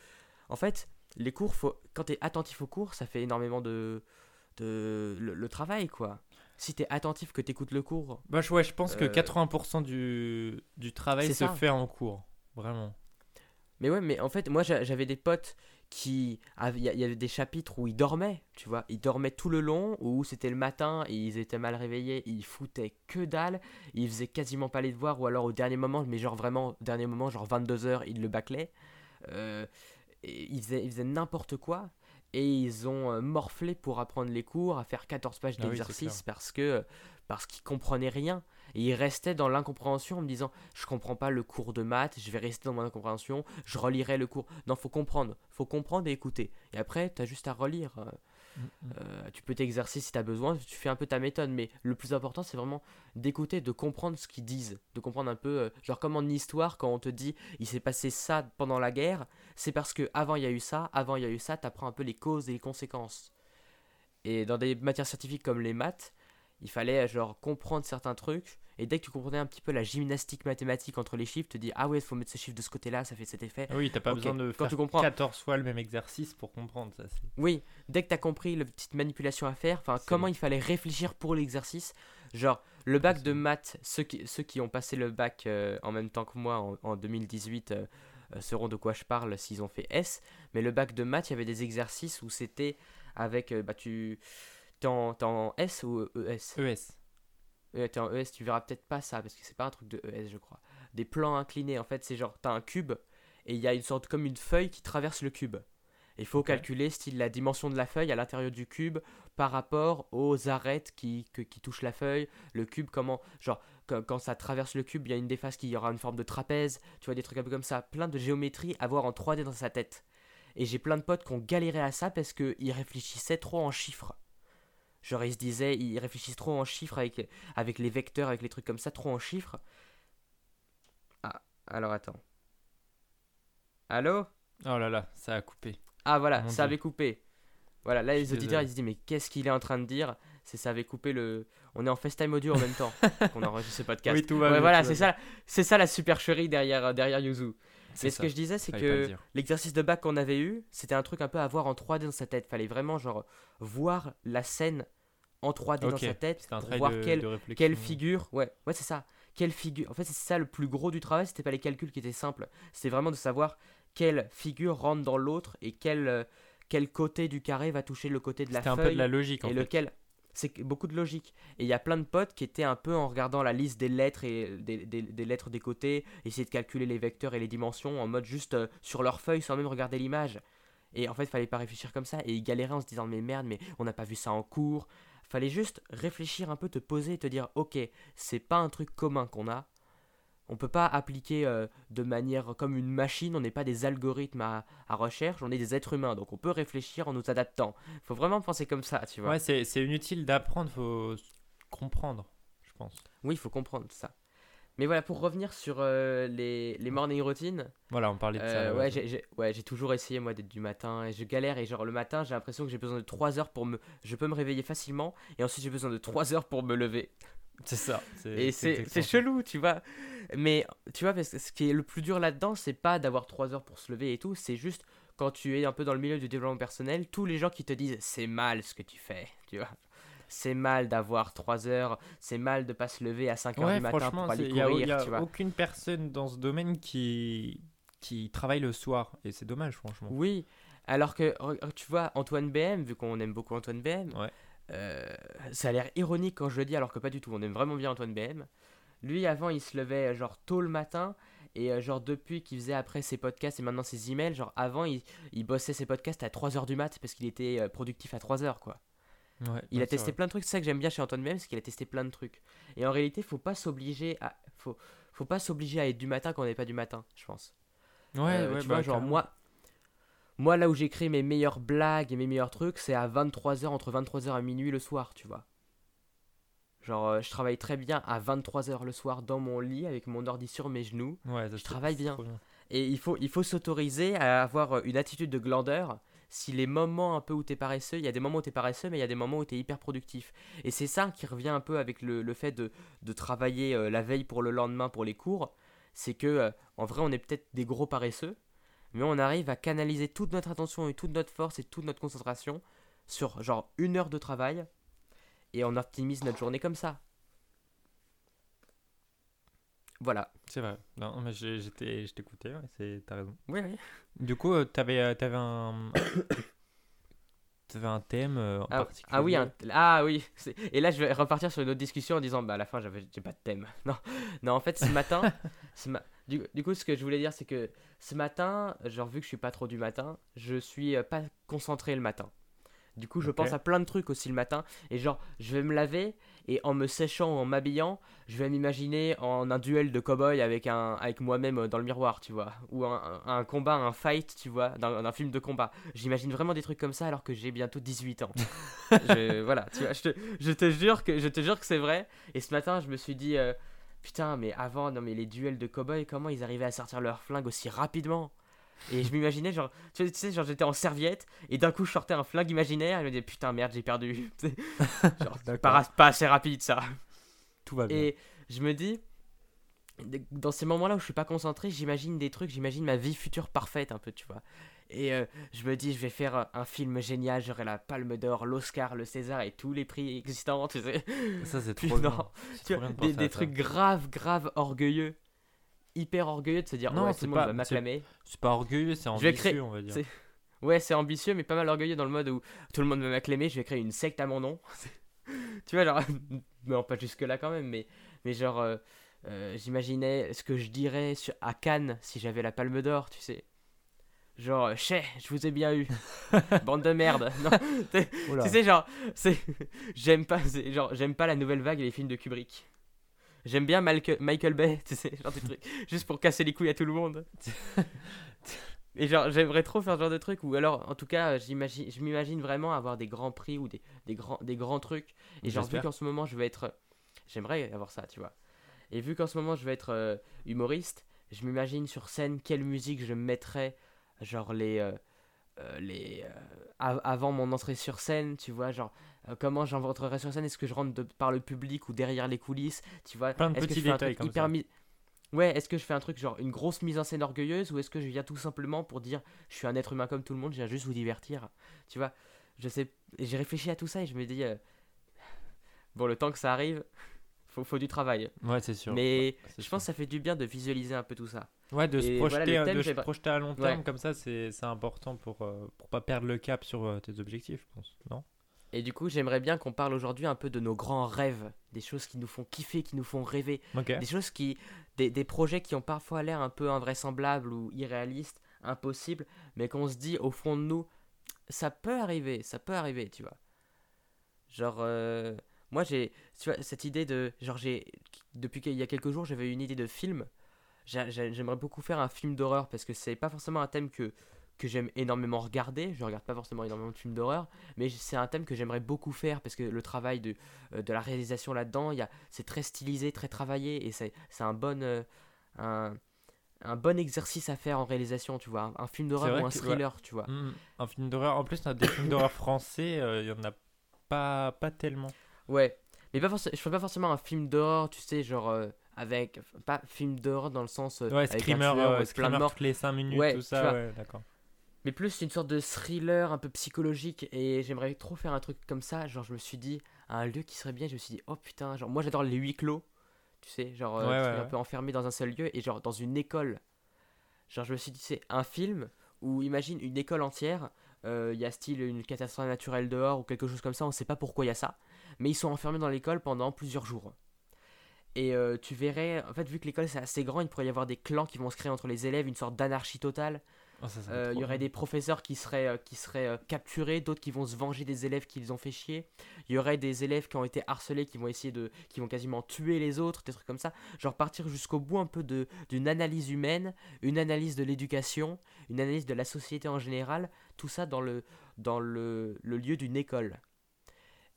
S1: en fait, les cours, faut, quand tu es attentif aux cours, ça fait énormément de. de le, le travail, quoi. Si tu es attentif, que tu écoutes le cours,
S2: Bah, je- ouais, je pense que
S1: Euh,
S2: 80% du, du travail se
S1: ça.
S2: fait en cours. Vraiment.
S1: Mais ouais, mais en fait, moi j'a- j'avais des potes qui. Il y avait des chapitres où ils dormaient, tu vois. Ils dormaient tout le long, où c'était le matin et ils étaient mal réveillés, ils foutaient que dalle, ils faisaient quasiment pas les devoirs, ou alors au dernier moment, mais genre vraiment, au dernier moment, genre 22h, ils le bâclaient. Euh, et ils faisaient, ils faisaient n'importe quoi. Et ils ont euh, morflé pour apprendre les cours, à faire 14 pages
S2: Ah oui,
S1: d'exercice parce que parce qu'ils comprenaient rien. Et ils restaient dans l'incompréhension en me disant Je comprends pas le cours de maths, je vais rester dans mon incompréhension, je relirai le cours. Non, faut comprendre. Faut comprendre et écouter. Et après, t'as juste à relire. euh.
S2: Mm, mm.
S1: Euh, tu peux t'exercer si tu as besoin, tu fais un peu ta méthode, mais le plus important, c'est vraiment d'écouter, de comprendre ce qu'ils disent, de comprendre un peu, euh, genre comme en histoire, quand on te dit il s'est passé ça pendant la guerre, c'est parce que avant il y a eu ça, avant il y a eu ça, tu apprends un peu les causes et les conséquences. Et dans des matières scientifiques comme les maths, il fallait genre comprendre certains trucs et dès que tu comprenais un petit peu la gymnastique mathématique entre les chiffres, tu te dis ah ouais, il faut mettre ce chiffre de ce côté-là, ça fait cet effet.
S2: Ah Oui, t'as pas besoin de
S1: quand
S2: faire
S1: tu comprends.
S2: 14 fois le même exercice pour comprendre ça.
S1: Oui, dès que tu as compris la petite manipulation à faire, enfin comment
S2: bon.
S1: il fallait réfléchir pour l'exercice, genre le bac de maths, ceux qui, ceux qui ont passé le bac euh, en même temps que moi en, en 2018 euh, euh, sauront de quoi je parle s'ils ont fait S, mais le bac de maths, il y avait des exercices où c'était avec, euh, bah tu, t'es en, S ou ES
S2: ES.
S1: Euh, t'es en ES, tu verras peut-être pas ça parce que c'est pas un truc de ES, je crois. Des plans inclinés, en fait, c'est genre t'as un cube et il y a une sorte comme une feuille qui traverse le cube. Il faut calculer style la dimension de la feuille à l'intérieur du cube par rapport aux arêtes qui, que- qui touchent la feuille. Le cube, comment, genre quand, quand ça traverse le cube, il y a une des faces qui aura une forme de trapèze. Tu vois des trucs un peu comme ça, plein de géométrie à voir en 3D dans sa tête. Et j'ai plein de potes qui ont galéré à ça parce qu'ils réfléchissaient trop en chiffres. Genre ils se disaient, ils réfléchissent trop en chiffres avec, avec les vecteurs, avec les trucs comme ça, trop en chiffres. Ah, alors attends. Allô?
S2: Oh là là, ça a coupé.
S1: Ah voilà,
S2: Mon
S1: ça
S2: Dieu.
S1: avait coupé. Voilà, là les auditeurs
S2: désolé.
S1: ils se disent mais qu'est-ce qu'il est en train de dire? C'est ça avait coupé le. On est en FaceTime audio en même temps qu'on enregistre ce podcast.
S2: Oui, tout va
S1: Ouais,
S2: bien,
S1: voilà, c'est ça, c'est ça la supercherie derrière derrière Yuzu. Mais ce que je disais, c'est que l'exercice de bac qu'on avait eu, c'était un truc un peu à voir en 3D dans sa tête. Fallait vraiment genre voir la scène en 3D dans sa tête pour voir
S2: de,
S1: quelle
S2: de
S1: quelle figure Ouais, ouais, c'est ça. Quelle figure En fait, c'est ça le plus gros du travail, c'était pas les calculs qui étaient simples. C'était vraiment de savoir quelle figure rentre dans l'autre et quel, euh, quel côté du carré va toucher le côté de la
S2: C'était un
S1: feuille
S2: peu de la logique en
S1: et
S2: fait.
S1: lequel. C'est beaucoup de logique. Et il y a plein de potes qui étaient un peu en regardant la liste des lettres et des, des- lettres des côtés, essayer de calculer les vecteurs et les dimensions en mode juste euh, sur leur feuille sans même regarder l'image. Et en fait, fallait pas réfléchir comme ça. Et ils galéraient en se disant mais merde, mais on n'a pas vu ça en cours. Fallait juste réfléchir un peu, te poser et te dire ok, c'est pas un truc commun qu'on a. On peut pas appliquer euh, de manière comme une machine, on n'est pas des algorithmes à, à recherche, on est des êtres humains, donc on peut réfléchir en nous adaptant. Faut vraiment penser comme ça, tu vois.
S2: Ouais, c'est c'est inutile d'apprendre, faut comprendre, je pense.
S1: Oui, il faut comprendre ça. Mais voilà, pour revenir sur euh, les, les morning routines,
S2: Voilà, on parlait de ça.
S1: euh, ouais, j'ai, j'ai- ouais, j'ai toujours essayé moi d'être du matin et je galère et genre le matin j'ai l'impression que j'ai besoin de 3 heures pour me... Je peux me réveiller facilement et ensuite j'ai besoin de 3 heures pour me lever.
S2: C'est ça.
S1: Et c'est, chelou, tu vois. Mais tu vois, parce que ce qui est le plus dur là-dedans, c'est pas d'avoir 3 heures pour se lever et tout, c'est juste quand tu es un peu dans le milieu du développement personnel, tous les gens qui te disent c'est mal ce que tu fais, tu vois. C'est mal d'avoir 3 heures, c'est mal de pas se lever à 5 heures
S2: Ouais,
S1: du matin
S2: franchement,
S1: pour aller
S2: a,
S1: courir,
S2: y a
S1: tu vois.
S2: aucune personne dans ce domaine qui, qui travaille le soir. Et c'est dommage, franchement.
S1: Oui, alors que tu vois, Antoine BM, vu qu'on aime beaucoup Antoine BM,
S2: Ouais.
S1: Euh, ça a l'air ironique quand je le dis, alors que pas du tout, on aime vraiment bien Antoine BM. Lui, avant, il se levait euh, genre tôt le matin, et euh, genre depuis qu'il faisait après ses podcasts et maintenant ses emails, genre avant, il, il bossait ses podcasts à 3h du mat parce qu'il était productif à 3h, quoi.
S2: Ouais,
S1: Il a testé
S2: vrai.
S1: plein de trucs, c'est ça que j'aime bien chez Antoine BM, c'est qu'il a testé plein de trucs. Et en réalité, faut pas s'obliger à... Faut, faut pas s'obliger à être du matin quand on n'est pas du matin, je pense.
S2: Ouais,
S1: Euh,
S2: ouais,
S1: tu
S2: bah,
S1: vois, genre moi, moi là où j'écris mes meilleures blagues et mes meilleurs trucs, c'est à 23h, entre 23h et minuit le soir, tu vois. Genre, euh, je travaille très bien à 23h le soir dans mon lit avec mon ordi sur mes genoux.
S2: Ouais,
S1: je travaille bien. Et il faut, il faut s'autoriser à avoir euh, une attitude de glandeur. Si les moments un peu où t'es paresseux, il y a des moments où t'es paresseux, mais il y a des moments où t'es hyper productif. Et c'est ça qui revient un peu avec le, le fait de, de travailler euh, la veille pour le lendemain pour les cours. C'est que, euh, en vrai, on est peut-être des gros paresseux, mais on arrive à canaliser toute notre attention et toute notre force et toute notre concentration sur genre une heure de travail et on optimise notre journée comme ça. Voilà.
S2: C'est vrai. Non, mais j'étais, je t'écoutais, ouais, c'est, t'as raison.
S1: Oui, oui.
S2: Du coup, euh, t'avais, euh, t'avais un, t'avais un thème euh, en
S1: Ah,
S2: particulier.
S1: ah oui, un- ah oui. Et là, je vais repartir sur une autre discussion en disant, bah à la fin, j'avais, j'ai pas de thème. Non, non, en fait, ce matin, ce ma- du, du coup, ce que je voulais dire, c'est que ce matin, genre vu que je suis pas trop du matin, je suis euh, pas concentré le matin. Du coup, je pense à plein de trucs aussi le matin. Et genre, je vais me laver et en me séchant ou en m'habillant, je vais m'imaginer en un duel de cow-boy avec, un, avec moi-même euh, dans le miroir, tu vois. Ou un, un combat, un fight, tu vois, dans un film de combat. J'imagine vraiment des trucs comme ça alors que j'ai bientôt 18 ans. Je- voilà, tu vois, je te, je te jure que, je te jure que c'est vrai. Et ce matin, je me suis dit, euh, putain, mais avant, non mais les duels de cow-boy, comment ils arrivaient à sortir leur flingue aussi rapidement? Et je m'imaginais, genre, tu sais- genre j'étais en serviette et d'un coup je sortais un flingue imaginaire et je me disais putain merde j'ai perdu. Genre, pas, pas assez rapide ça.
S2: Tout va bien.
S1: Et je me dis, dans ces moments-là où je suis pas concentré, j'imagine des trucs, j'imagine ma vie future parfaite un peu, tu vois. Et euh, je me dis, je vais faire un film génial, j'aurai la Palme d'Or, l'Oscar, le César et tous les prix existants, tu sais.
S2: Ça, c'est trop bien.
S1: Tu
S2: trop
S1: vois,
S2: bien de
S1: des, trucs graves, graves, orgueilleux. Hyper orgueilleux de se dire,
S2: Non,
S1: ouais,
S2: c'est
S1: tout le
S2: pas-
S1: monde va m'acclamer.
S2: C'est pas orgueilleux, c'est ambitieux,
S1: créer-
S2: on va dire.
S1: Ouais, c'est ambitieux, mais pas mal orgueilleux dans le mode où tout le monde va m'acclamer, je vais créer une secte à mon nom. tu vois, genre, non, pas jusque-là quand même, mais, mais genre, euh, euh, j'imaginais ce que je dirais à Cannes si j'avais la palme d'or, tu sais. Genre, euh, chais, je vous ai bien eu. Bande de merde. Non, tu sais, genre, c'est. J'aime pas, genre, j'aime pas la nouvelle vague et les films de Kubrick. J'aime bien Malque- Michael Bay, tu sais, genre des trucs, juste pour casser les couilles à tout le monde. Et genre, j'aimerais trop faire ce genre de truc, ou alors, en tout cas, j'imagine, je m'imagine vraiment avoir des grands prix ou des, des, grands, des grands trucs. Et genre, vu qu'en ce moment, je vais être. J'aimerais avoir ça, tu vois. Et vu qu'en ce moment, je vais être euh, humoriste, je m'imagine sur scène quelle musique je mettrais, genre les. euh, euh, les euh, av- avant mon entrée sur scène, tu vois, genre comment j'entrerai sur scène, est-ce que je rentre de- par le public ou derrière les coulisses, tu vois,
S2: Plein de
S1: est-ce que
S2: petits
S1: je fais un
S2: détails
S1: truc
S2: comme
S1: hyper
S2: ça.
S1: Ouais, est-ce que je fais un truc genre une grosse mise en scène orgueilleuse ou est-ce que je viens tout simplement pour dire je suis un être humain comme tout le monde, je viens juste vous divertir, tu vois, je sais, j'ai réfléchi à tout ça et je me dis euh, bon le temps que ça arrive, faut, faut du travail,
S2: Ouais, c'est sûr.
S1: mais je pense que ça fait du bien de visualiser un peu tout ça.
S2: Ouais, de se
S1: Et
S2: projeter,
S1: voilà, le thème,
S2: de se projeter à long
S1: Ouais.
S2: terme, comme ça, c'est important pour, euh, pour pas perdre le cap sur euh, tes objectifs, je pense. Non?
S1: Et du coup, j'aimerais bien qu'on parle aujourd'hui un peu de nos grands rêves, des choses qui nous font kiffer, qui nous font rêver, des choses qui, des, des projets qui ont parfois l'air un peu invraisemblables ou irréalistes, impossibles, mais qu'on se dit au fond de nous, ça peut arriver, ça peut arriver, tu vois. Genre, euh, moi j'ai, tu vois, cette idée de, genre j'ai, depuis qu'il y a quelques jours, j'avais une idée de film. J'a- j'a- J'aimerais beaucoup faire un film d'horreur parce que c'est pas forcément un thème que que j'aime énormément regarder. Je regarde pas forcément énormément de films d'horreur, mais c'est un thème que j'aimerais beaucoup faire parce que le travail de, euh, de la réalisation là-dedans, c'est très stylisé, très travaillé et c'est un bon euh, un, un bon exercice à faire en réalisation, tu vois, un, un film d'horreur ou un
S2: ouais.
S1: thriller, tu vois.
S2: Hmm, un film d'horreur. En plus, on a des films d'horreur français, euh, il y en a pas, pas tellement.
S1: Ouais, mais pas je ferais pas forcément un film d'horreur, tu sais, genre euh, avec pas film d'horreur dans le sens euh,
S2: Ouais,
S1: avec un
S2: screamer,
S1: tueur,
S2: euh,
S1: avec plein
S2: screamer toutes les 5 minutes,
S1: Ouais,
S2: tout ça, ouais, d'accord.
S1: mais plus une sorte de thriller un peu psychologique et j'aimerais trop faire un truc comme ça, genre je me suis dit un lieu qui serait bien, je me suis dit oh putain, genre moi j'adore les huis clos, tu sais, genre euh,
S2: Ouais, ouais,
S1: un
S2: ouais.
S1: peu enfermé dans un seul lieu et genre dans une école. Genre je me suis dit c'est un film où imagine une école entière, euh, il y a style une catastrophe naturelle dehors ou quelque chose comme ça, on sait pas pourquoi il y a ça, mais ils sont enfermés dans l'école pendant plusieurs jours. Et euh, tu verrais, en fait, vu que l'école c'est assez grand, il pourrait y avoir des clans qui vont se créer entre les élèves, une sorte d'anarchie totale.
S2: Oh, ça, ça va
S1: Euh, Il y aurait des professeurs qui seraient, euh, qui seraient capturés, d'autres qui vont se venger des élèves qu'ils ont fait chier. Il y aurait des élèves qui ont été harcelés, qui vont essayer de, qui vont quasiment tuer les autres, des trucs comme ça. Genre partir jusqu'au bout un peu de d'une analyse humaine, une analyse de l'éducation, une analyse de la société en général. Tout ça dans le dans le, le lieu d'une école.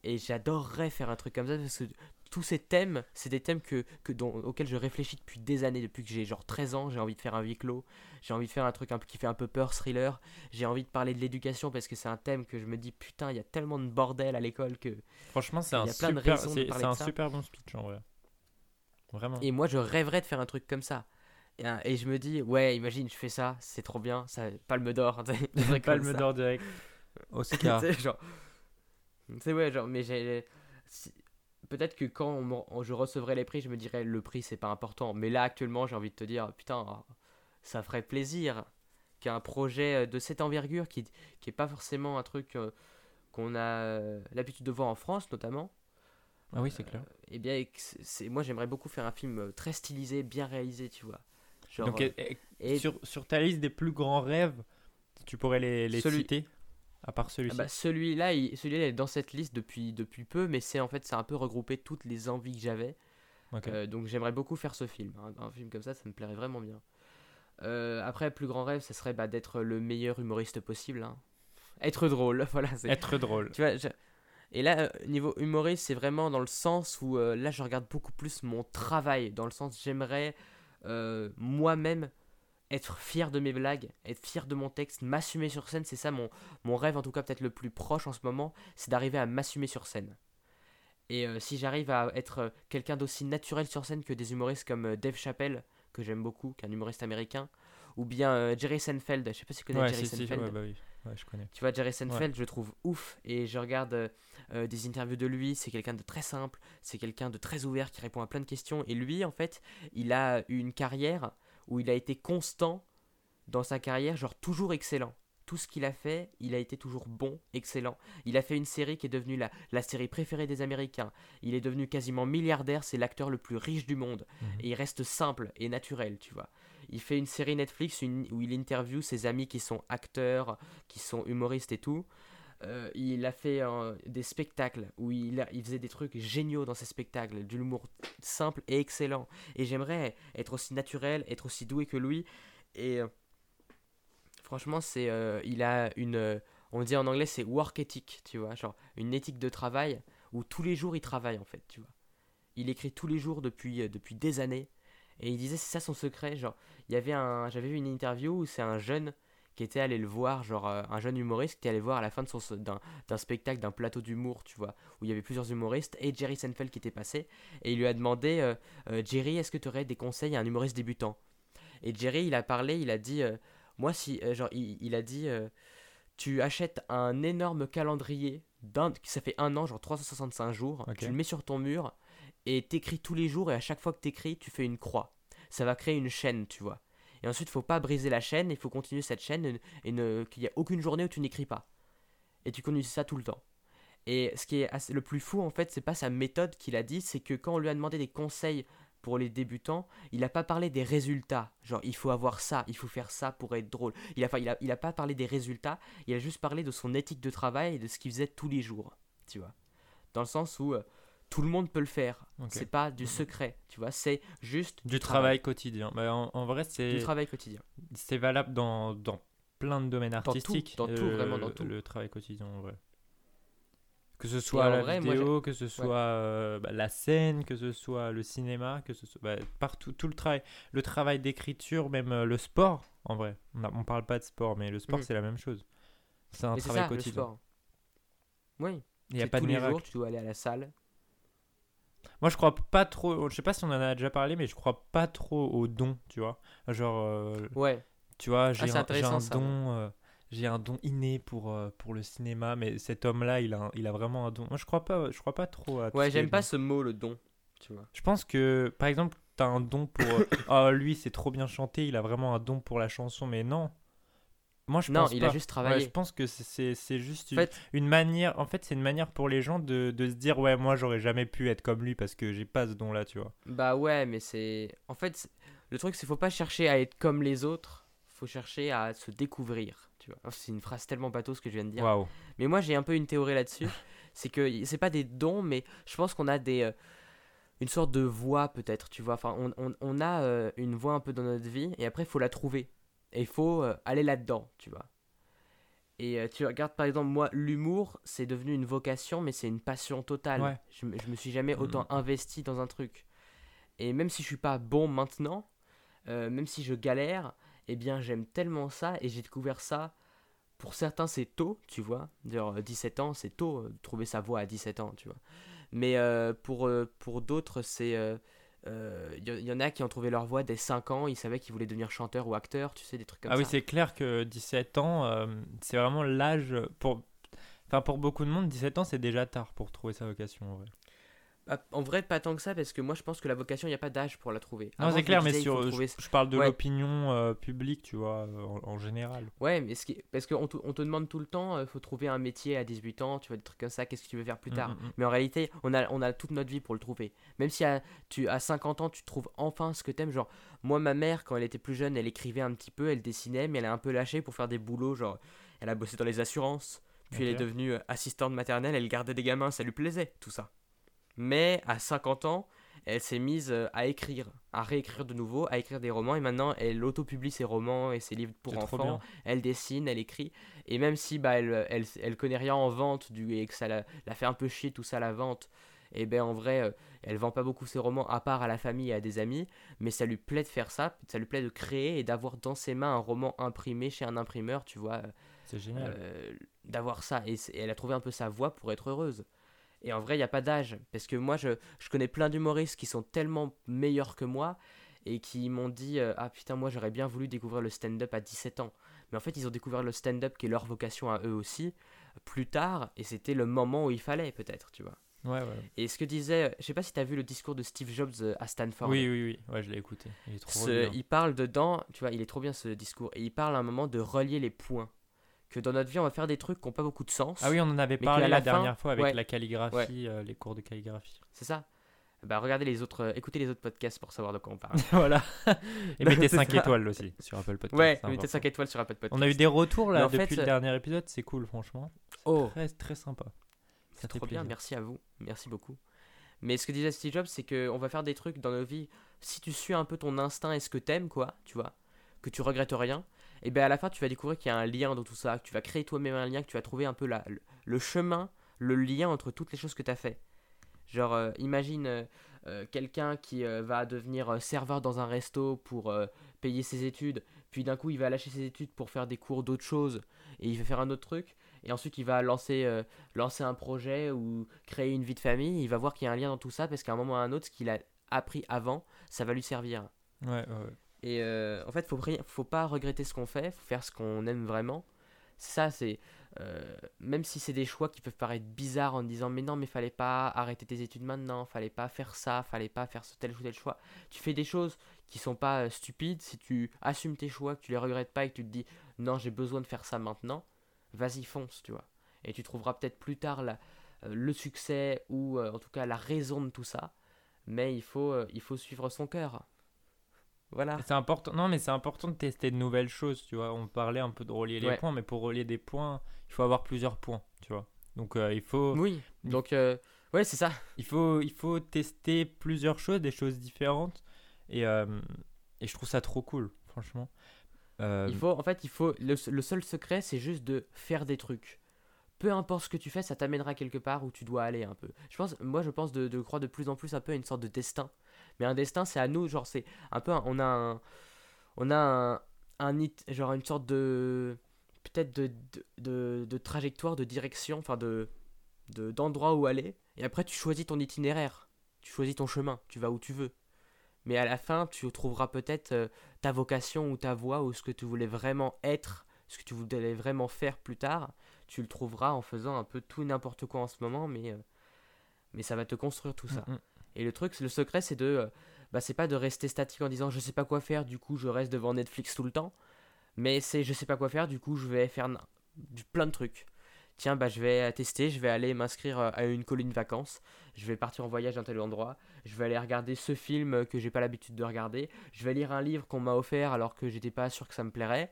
S1: Et j'adorerais faire un truc comme ça parce que tous ces thèmes, c'est des thèmes que, que dont, auxquels je réfléchis depuis des années, depuis que j'ai genre 13 ans, j'ai envie de faire un huis clos, j'ai envie de faire un truc un qui fait un peu peur, thriller, j'ai envie de parler de l'éducation parce que c'est un thème que je me dis putain, il y a tellement de bordel à l'école que...
S2: Franchement, c'est
S1: il
S2: un,
S1: y a plein de
S2: super,
S1: raisons de
S2: c'est,
S1: parler
S2: c'est
S1: de
S2: un
S1: ça.
S2: super bon speech en vrai. Vraiment.
S1: Et moi je rêverais de faire un truc comme ça. Et, et je me dis, ouais, imagine, je fais ça, c'est trop bien, ça, palme d'or,
S2: Palme d'or direct. Oscar.
S1: Sais, genre. Sais, ouais, genre, mais j'ai. Peut-être que quand on je recevrai les prix, je me dirais le prix c'est pas important. Mais là actuellement, j'ai envie de te dire, putain, ça ferait plaisir qu'un projet de cette envergure qui, qui est pas forcément un truc euh, qu'on a euh, l'habitude de voir en France notamment.
S2: ah oui, c'est clair.
S1: Et bien, que c'est, c'est- moi j'aimerais beaucoup faire un film euh, très stylisé, bien réalisé, tu vois. Genre,
S2: Donc,
S1: euh,
S2: et- et
S1: et
S2: sur, sur ta liste des plus grands rêves, tu pourrais les, les
S1: Celui-
S2: citer? À part
S1: Ah
S2: celui-ci.
S1: bah, celui-là, il, celui-là il est dans cette liste depuis, depuis peu, mais c'est en fait, c'est un peu regroupé toutes les envies que j'avais. Euh, donc j'aimerais beaucoup faire ce film. Un, un film comme ça, ça me plairait vraiment bien. Euh, après, plus grand rêve, ce serait bah, d'être le meilleur humoriste possible. hein. Être drôle, voilà.
S2: Être drôle.
S1: Tu vois, je- Et là, euh, niveau humoriste, c'est vraiment dans le sens où euh, là, je regarde beaucoup plus mon travail. Dans le sens, j'aimerais moi-même être fier de mes blagues, être fier de mon texte, m'assumer sur scène. C'est ça mon, mon rêve, en tout cas, peut-être le plus proche en ce moment, c'est d'arriver à m'assumer sur scène. Et euh, si j'arrive à être euh, quelqu'un d'aussi naturel sur scène que des humoristes comme euh, Dave Chappelle, que j'aime beaucoup, qui est un humoriste américain, ou bien euh, Jerry Seinfeld, je sais pas si tu connais
S2: Ouais,
S1: Jerry
S2: si, si,
S1: Seinfeld.
S2: ouais, bah oui. Ouais, je connais.
S1: Tu vois, Jerry Seinfeld, je le trouve ouf et je regarde euh, des interviews de lui. C'est quelqu'un de très simple, c'est quelqu'un de très ouvert qui répond à plein de questions. Et lui, en fait, il a eu une carrière où il a été constant dans sa carrière, genre toujours excellent. Tout ce qu'il a fait, il a été toujours bon, excellent. Il a fait une série qui est devenue la, la série préférée des Américains. Il est devenu quasiment milliardaire, c'est l'acteur le plus riche du monde.
S2: Mhm.
S1: Et il reste simple et naturel, tu vois. Il fait une série Netflix une- où il interviewe ses amis qui sont acteurs, qui sont humoristes et tout. Euh, il a fait euh, des spectacles où il, faisait des trucs géniaux dans ses spectacles, de l'humour simple et excellent. Et j'aimerais être aussi naturel, être aussi doué que lui. Et euh, franchement, c'est, il a une, on dit en anglais, c'est work ethic, tu vois, genre une éthique de travail où tous les jours il travaille en fait, tu vois. Il écrit tous les jours depuis, depuis des années. Et il disait c'est ça son secret, genre il y avait un j'avais vu une interview où c'est un jeune qui était allé le voir, genre euh, un jeune humoriste qui était allé voir à la fin de son d'un spectacle, d'un plateau d'humour, tu vois, où il y avait plusieurs humoristes et Jerry Seinfeld qui était passé et il lui a demandé euh, Euh, Jerry, est-ce que tu aurais des conseils à un humoriste débutant? Et Jerry, il a parlé, il a dit moi si genre il, il a dit tu achètes un énorme calendrier d'un ça fait un an, genre 365 jours, tu le mets sur ton mur et t'écris tous les jours et à chaque fois que t'écris, tu fais une croix. Ça va créer une chaîne, tu vois. Et ensuite, faut pas briser la chaîne, il faut continuer cette chaîne et, qu'il n'y a aucune journée où tu n'écris pas. Et tu continues ça tout le temps. Et ce qui est le plus fou, en fait, c'est pas sa méthode qu'il a dit, c'est que quand on lui a demandé des conseils pour les débutants, il n'a pas parlé des résultats. Genre, il faut avoir ça, il faut faire ça pour être drôle. Il a, enfin, il a, il a pas parlé des résultats, il a juste parlé de son éthique de travail et de ce qu'il faisait tous les jours. Tu vois. Dans le sens où euh, tout le monde peut le faire.
S2: Ok.
S1: C'est pas du secret, tu vois. C'est juste
S2: Du travail quotidien. Bah, en, en vrai, c'est
S1: Du travail quotidien.
S2: c'est valable dans, dans plein de domaines artistiques.
S1: dans tout,
S2: euh,
S1: vraiment dans tout.
S2: Le travail quotidien, en vrai. Que ce soit la
S1: vrai, moi,
S2: vidéo, que ce soit euh, bah, la scène, que ce soit le cinéma, que ce soit bah, partout, tout le travail. Le travail d'écriture, même euh, le sport, en vrai. On, a- on parle pas de sport, mais le sport,
S1: Mhm.
S2: c'est la même chose. C'est un
S1: Mais
S2: travail
S1: ça, le
S2: quotidien.
S1: sport. Oui.
S2: Il n'y a pas de
S1: les
S2: miracle.
S1: jours, tu dois aller à la salle.
S2: Moi, je crois pas trop. Je sais pas si on en a déjà parlé, mais je crois pas trop aux dons, tu vois. Genre, euh,
S1: Ouais.
S2: tu vois, j'ai un, j'ai
S1: intéressant,
S2: un
S1: ça,
S2: don. euh, j'ai un don inné pour, euh, pour le cinéma, mais cet homme-là, il a, il a vraiment un don. Moi, je crois pas, je crois pas trop à
S1: Ouais, j'aime pas ce mot, le don. Tu vois.
S2: Je pense que, par exemple, t'as un don pour. Ah, lui, c'est trop bien chanté, il a vraiment un don pour la chanson, mais non. Moi, je
S1: non,
S2: pense
S1: il
S2: pas.
S1: a juste
S2: Ouais,
S1: travaillé.
S2: je pense que c'est- juste
S1: En
S2: une,
S1: fait,
S2: une manière. En fait, c'est une manière pour les gens de, de se dire Ouais, moi, j'aurais jamais pu être comme lui parce que j'ai pas ce don-là, tu vois.
S1: bah ouais, mais c'est. En fait, le truc, c'est faut pas chercher à être comme les autres. Faut chercher à se découvrir. Tu vois. C'est une phrase tellement bateau ce que je viens de dire. Mais moi, j'ai un peu une théorie là-dessus. c'est que c'est pas des dons, mais je pense qu'on a des. euh, une sorte de voix, peut-être, tu vois. Enfin, on, on- on a euh, une voix un peu dans notre vie, et après, il faut la trouver. Et il faut euh, aller là-dedans, tu vois. Et euh, tu regardes, par exemple, moi, l'humour, c'est devenu une vocation, mais c'est une passion totale.
S2: Ouais.
S1: Je, me- je me suis jamais autant
S2: Mhm.
S1: investi dans un truc. Et même si je suis pas bon maintenant, euh, même si je galère, eh bien, j'aime tellement ça, et j'ai découvert ça pour certains, c'est tôt, tu vois. Euh, 17 ans, c'est tôt euh, trouver sa voix à 17 ans, tu vois. Mais euh, pour, pour d'autres, c'est. Euh, euh, Il y, y en a qui ont trouvé leur voix dès 5 ans, ils savaient qu'ils voulaient devenir chanteur ou acteur, tu sais, des trucs comme
S2: Ah
S1: ça.
S2: oui, c'est clair que 17 ans, euh, c'est vraiment l'âge pour. Enfin, pour beaucoup de monde, 17 ans, c'est déjà tard pour trouver sa vocation, en vrai.
S1: En vrai, pas tant que ça, parce que moi je pense que la vocation, il n'y a pas d'âge pour la trouver.
S2: Non, c'est clair, mais
S1: disais,
S2: sur, je, je parle de
S1: Ouais.
S2: l'opinion euh, publique, tu vois, euh, en, en général.
S1: Ouais, mais ce qui... parce qu'on te, on te demande tout le temps, il faut trouver un métier à 18 ans, tu vois, des trucs comme ça, qu'est-ce que tu veux faire plus
S2: Mm,
S1: tard?
S2: mm, mm.
S1: Mais en réalité, on a, on a toute notre vie pour le trouver. Même si à, tu, à 50 ans, tu trouves enfin ce que t'aimes. Genre, moi, ma mère, quand elle était plus jeune, elle écrivait un petit peu, elle dessinait, mais elle a un peu lâché pour faire des boulots. Genre, elle a bossé dans les assurances, Puis elle est devenue euh, assistante maternelle, elle gardait des gamins, ça lui plaisait, tout ça. Mais à 50 ans, elle s'est mise euh, à écrire, à réécrire de nouveau, à écrire des romans, et maintenant elle autopublie ses romans et ses livres pour enfants. Elle dessine, elle écrit, et même si bah, elle, elle, elle connaît rien en vente du, et que ça la, la fait un peu chier tout ça la vente, et ben en vrai, euh, elle vend pas beaucoup ses romans à part à la famille et à des amis, mais ça lui plaît de faire ça, ça lui plaît de créer et d'avoir dans ses mains un roman imprimé chez un imprimeur, tu vois,
S2: C'est génial.
S1: euh, d'avoir ça. Et elle a trouvé un peu sa voie pour être heureuse. Et en vrai, il n'y a pas d'âge. Parce que moi, je, je connais plein d'humoristes qui sont tellement meilleurs que moi et qui m'ont dit euh, Ah putain, moi j'aurais bien voulu découvrir le stand-up à 17 ans. Mais en fait, ils ont découvert le stand-up qui est leur vocation à eux aussi plus tard. Et c'était le moment où il fallait, peut-être, tu vois.
S2: Ouais, ouais.
S1: Et ce que disait, je sais pas si tu as vu le discours de Steve Jobs euh, à Stanford.
S2: Oui, oui, oui. Ouais, je l'ai écouté. Il est trop
S1: Ce-
S2: bien.
S1: il parle dedans, tu vois, il est trop bien ce discours. Et il parle à un moment de relier les points. Que dans notre vie, on va faire des trucs qui n'ont pas beaucoup de sens.
S2: Ah oui, on en avait parlé la,
S1: fin-
S2: dernière fois avec
S1: ouais.
S2: la calligraphie, euh, les cours de calligraphie.
S1: C'est ça Bah regardez les autres, euh, écoutez les autres podcasts pour savoir de quoi on parle.
S2: voilà. Et mettez
S1: C'est
S2: 5
S1: ça.
S2: étoiles aussi sur Apple Podcast.
S1: ouais, mettez
S2: important.
S1: 5 étoiles sur Apple Podcast.
S2: On a eu des retours là
S1: en fait,
S2: depuis
S1: euh,
S2: le dernier épisode, c'est cool franchement.
S1: Oh,
S2: Très très sympa.
S1: C'est trop bien, merci à vous, merci beaucoup. Mais ce que disait Steve Jobs, c'est qu'on va faire des trucs dans nos vies, si tu suis un peu ton instinct et ce que t'aimes, quoi, tu vois, que tu regrettes rien, et bien à la fin tu vas découvrir qu'il y a un lien dans tout ça, que tu vas créer toi-même un lien, que tu vas trouver un peu la, le, chemin, le lien entre toutes les choses que tu as fait. Genre, euh, imagine euh, euh, quelqu'un qui va devenir serveur dans un resto pour payer ses études, puis d'un coup il va lâcher ses études pour faire des cours d'autres choses, et il va faire un autre truc, et ensuite il va lancer, lancer un projet ou créer une vie de famille, il va voir qu'il y a un lien dans tout ça, parce qu'à un moment ou à un autre, ce qu'il a appris avant, ça va lui servir.
S2: Ouais, ouais.
S1: Et euh, en fait, faut, faut pas regretter ce qu'on fait, faut faire ce qu'on aime vraiment. Ça, c'est. euh, même si c'est des choix qui peuvent paraître bizarres en disant mais non, mais fallait pas arrêter tes études maintenant, fallait pas faire ça, fallait pas faire ce tel ou tel choix. Tu fais des choses qui sont pas euh, stupides. Si tu assumes tes choix, que tu les regrettes pas et que tu te dis non, j'ai besoin de faire ça maintenant, vas-y, fonce, tu vois. Et tu trouveras peut-être plus tard la- le succès ou en tout cas la raison de tout ça. Mais il faut, il faut suivre son cœur. Voilà.
S2: C'est important. Non, mais c'est important de tester de nouvelles choses, tu vois. On parlait un peu de relier les
S1: Ouais.
S2: points, mais pour relier des points, il faut avoir plusieurs points, tu vois. Donc euh, il faut
S1: Oui, donc euh, ouais, c'est ça.
S2: il faut il faut tester plusieurs choses, des choses différentes et euh, et je trouve ça trop cool, franchement.
S1: Il faut, en fait, il faut. Le, le seul secret, c'est juste de faire des trucs. Peu importe ce que tu fais, ça t'amènera quelque part où tu dois aller un peu. Je pense, moi, je pense de, de croire de plus en plus un peu à une sorte de destin. Mais un destin, c'est à nous, genre, c'est un peu, un- on a un, on a un, genre une sorte de, peut-être de, de, de, de trajectoire, de direction, enfin de, de d'endroit où aller. Et après, tu choisis ton itinéraire, tu choisis ton chemin, tu vas où tu veux. Mais à la fin, tu trouveras peut-être euh, ta vocation ou ta voie ou ce que tu voulais vraiment être, ce que tu voulais vraiment faire plus tard, tu le trouveras en faisant un peu tout n'importe quoi en ce moment, mais, euh, mais ça va te construire tout ça.
S2: mm, mm.
S1: Et le truc, le secret, c'est de, euh, bah, c'est pas de rester statique en disant je sais pas quoi faire, du coup je reste devant Netflix tout le temps, mais c'est je sais pas quoi faire, du coup je vais faire plein de trucs. Tiens, bah je vais tester, je vais aller m'inscrire euh, à une colonie de vacances, je vais partir en voyage dans tel endroit, je vais aller regarder ce film que j'ai pas l'habitude de regarder, je vais lire un livre qu'on m'a offert alors que j'étais pas sûr que ça me plairait.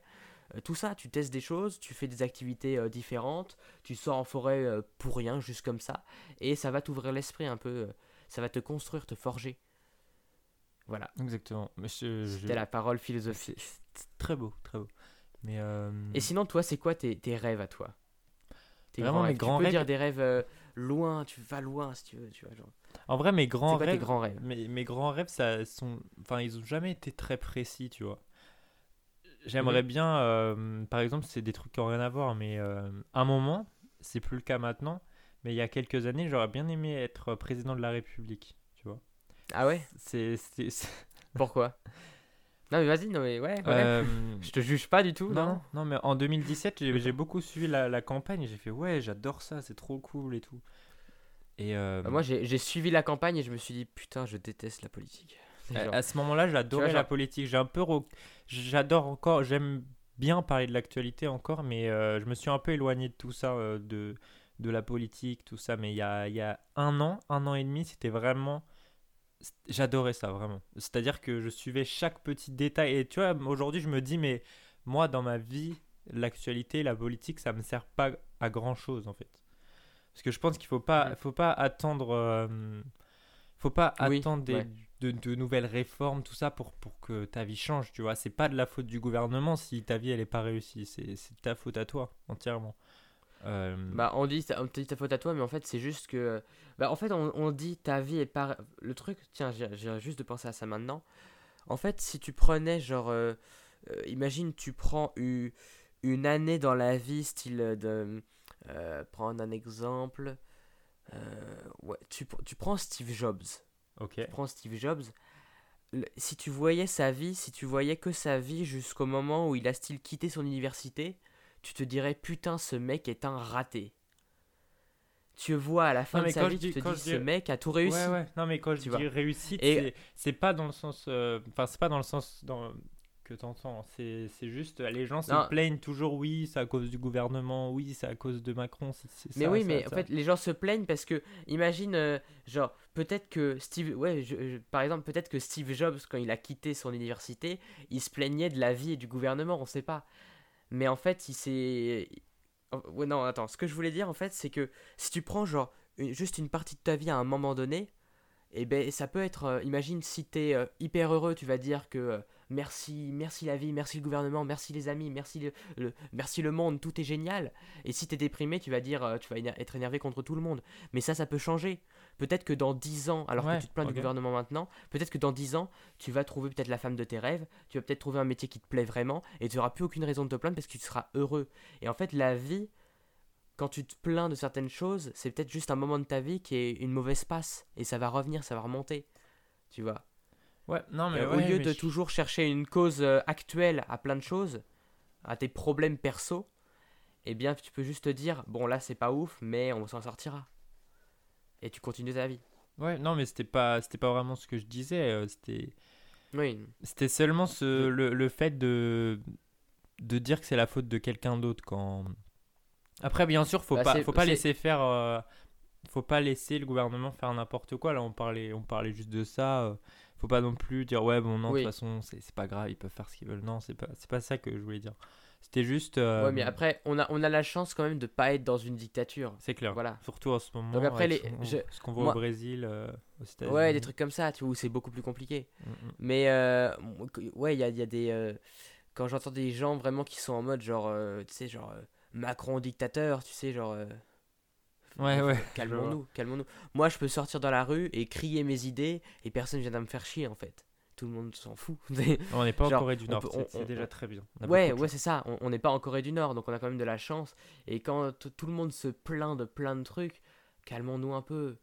S1: Euh, tout ça, tu testes des choses, tu fais des activités euh, différentes, tu sors en forêt euh, pour rien, juste comme ça, et ça va t'ouvrir l'esprit un peu, euh, ça va te construire, te forger. Voilà,
S2: Exactement. Mais je-
S1: c'était la parole philosophique.
S2: c'est- très beau, très beau. Mais euh,
S1: Et sinon, toi, c'est quoi tes, tes rêves à toi? Tes
S2: Vraiment, mes
S1: rêves.
S2: grands
S1: Tu peux
S2: rêves-
S1: dire des rêves euh, loin, tu vas loin si tu veux, tu vois, genre.
S2: en vrai, mes grands
S1: quoi tes
S2: rêves,
S1: grands rêves?
S2: mes, mes grands rêves, ça sont, enfin, ils ont jamais été très précis, tu vois. J'aimerais
S1: Mhm.
S2: bien, euh, par exemple, c'est des trucs qui n'ont rien à voir, mais un moment, c'est plus le cas maintenant, mais il y a quelques années, j'aurais bien aimé être président de la République, tu vois.
S1: Ah ouais
S2: C'est,
S1: Pourquoi? Non mais vas-y, non mais ouais.
S2: Euh,
S1: Je te juge pas du tout, non,
S2: non, non, mais en 2017, j'ai beaucoup suivi la, la campagne et j'ai fait ouais, j'adore ça, c'est trop cool et tout. Et euh,
S1: Bah, moi j'ai suivi la campagne et je me suis dit putain, je déteste la politique.
S2: À,
S1: genre-
S2: à ce moment-là, j'adorais
S1: genre-
S2: la politique. J'ai un peu, re- j'adore encore, j'aime bien parler de l'actualité encore, mais euh, je me suis un peu éloigné de tout ça, euh, de de la politique, tout ça. Mais il y a, il y a un an, un an et demi, c'était vraiment j'adorais ça vraiment. C'est-à-dire que je suivais chaque petit détail. Et tu vois, aujourd'hui, je me dis, mais moi, dans ma vie, l'actualité, la politique, ça me sert pas à grand chose en fait. Parce que je pense qu'il faut pas,
S1: Mm.
S2: faut pas attendre, euh, faut pas
S1: Oui,
S2: attendre des-
S1: ouais.
S2: de, de nouvelles réformes, tout ça pour, pour que ta vie change, tu vois. C'est pas de la faute du gouvernement si ta vie elle est pas réussie, c'est c'est de ta faute à toi entièrement. Euh,
S1: Bah, on dit, on dit ta faute à toi, mais en fait, c'est juste que. Bah, en fait, on, on dit ta vie est pas. Le truc, tiens, j'ai juste de penser à ça maintenant. En fait, si tu prenais, genre. euh, euh, imagine, tu prends u- une année dans la vie, style de. Prendre un exemple. ouais, tu, tu prends Steve Jobs.
S2: ok.
S1: Tu prends Steve Jobs. le- si tu voyais sa vie, si tu voyais que sa vie jusqu'au moment où il a style quitté son université, tu te dirais putain ce mec est un raté. Tu vois à la fin
S2: Non,
S1: de sa vie,
S2: dis-
S1: tu te dis ce
S2: dis-
S1: mec a tout réussi.
S2: Ouais, ouais. Non, mais quand je
S1: Tu
S2: dis
S1: vois.
S2: réussite,
S1: Et-
S2: c'est- pas dans le sens. euh, Enfin, c'est pas dans le sens dans- que t'entends. C'est c'est juste. Les gens se
S1: Non.
S2: plaignent toujours, oui, c'est à cause du gouvernement, oui, c'est à cause de Macron.
S1: Mais
S2: ça,
S1: oui,
S2: ça,
S1: mais
S2: ça.
S1: en fait, les gens se plaignent parce que, imagine, euh, genre, peut-être que Steve, ouais, je- je- par exemple, peut-être que Steve Jobs, quand il a quitté son université, il se plaignait de la vie et du gouvernement, on sait pas. Mais en fait, il s'est. Oh, non, attends, ce que je voulais dire, en fait, c'est que si tu prends, genre, juste une partie de ta vie à un moment donné, et ben, ça peut être. euh, imagine si t'es euh, hyper heureux, tu vas dire que. euh, Merci, merci la vie, merci le gouvernement, merci les amis, merci le, le- merci le monde, tout est génial. Et si t'es déprimé, tu vas dire, tu vas être énervé contre tout le monde. Mais ça, ça peut changer. Peut-être que dans 10 ans, alors
S2: Ouais,
S1: que tu te plains du gouvernement maintenant, peut-être que dans 10 ans, tu vas trouver peut-être la femme de tes rêves, tu vas peut-être trouver un métier qui te plaît vraiment, et tu n'auras plus aucune raison de te plaindre parce que tu seras heureux. Et en fait, la vie, quand tu te plains de certaines choses, c'est peut-être juste un moment de ta vie qui est une mauvaise passe, et ça va revenir, ça va remonter. Tu vois?
S2: Ouais, non, mais
S1: au
S2: ouais,
S1: lieu
S2: mais
S1: de
S2: je-
S1: toujours chercher une cause euh, actuelle à plein de choses, à tes problèmes perso, eh bien tu peux juste te dire bon là c'est pas ouf mais on s'en sortira. Et tu continues ta vie.
S2: Ouais, non, mais c'était pas, c'était pas vraiment ce que je disais. euh, C'était,
S1: Oui.
S2: c'était seulement ce, le, le fait de, de dire que c'est la faute de quelqu'un d'autre quand. Après, bien sûr, faut
S1: Bah,
S2: pas, faut pas laisser faire, euh, faut pas laisser le gouvernement faire n'importe quoi. Là, on parlait, on parlait juste de ça. euh, faut pas non plus dire ouais, bon non, de
S1: Oui.
S2: toute façon, c'est c'est pas grave, ils peuvent faire ce qu'ils veulent. Non, c'est pas, c'est pas ça que je voulais dire. C'était juste. euh,
S1: Ouais mais après on a, on a la chance quand même de pas être dans une dictature.
S2: c'est clair.
S1: Voilà.
S2: Surtout en ce moment.
S1: Donc après, les-
S2: ce qu'on-
S1: je-
S2: ce qu'on voit
S1: moi-
S2: au Brésil, euh, aux États-Unis.
S1: Ouais des trucs comme ça tu vois où c'est beaucoup plus compliqué.
S2: Mm.
S1: Mais euh, ouais il y a, y a des... euh, quand j'entends des gens vraiment qui sont en mode genre euh, tu sais genre euh, Macron dictateur tu sais genre... euh,
S2: Ouais, ouais,
S1: Calmons-nous, calmons-nous. Moi, je peux sortir dans la rue et crier mes idées et personne viendra me faire chier en fait. Tout le monde s'en fout.
S2: On n'est pas
S1: Genre,
S2: en Corée du Nord, c'est déjà très bien.
S1: Ouais,
S2: de
S1: ouais, c'est ça. On n'est pas en Corée du Nord, donc on a quand même de la chance. Et quand tout le monde se plaint de plein de trucs, calmons-nous un peu.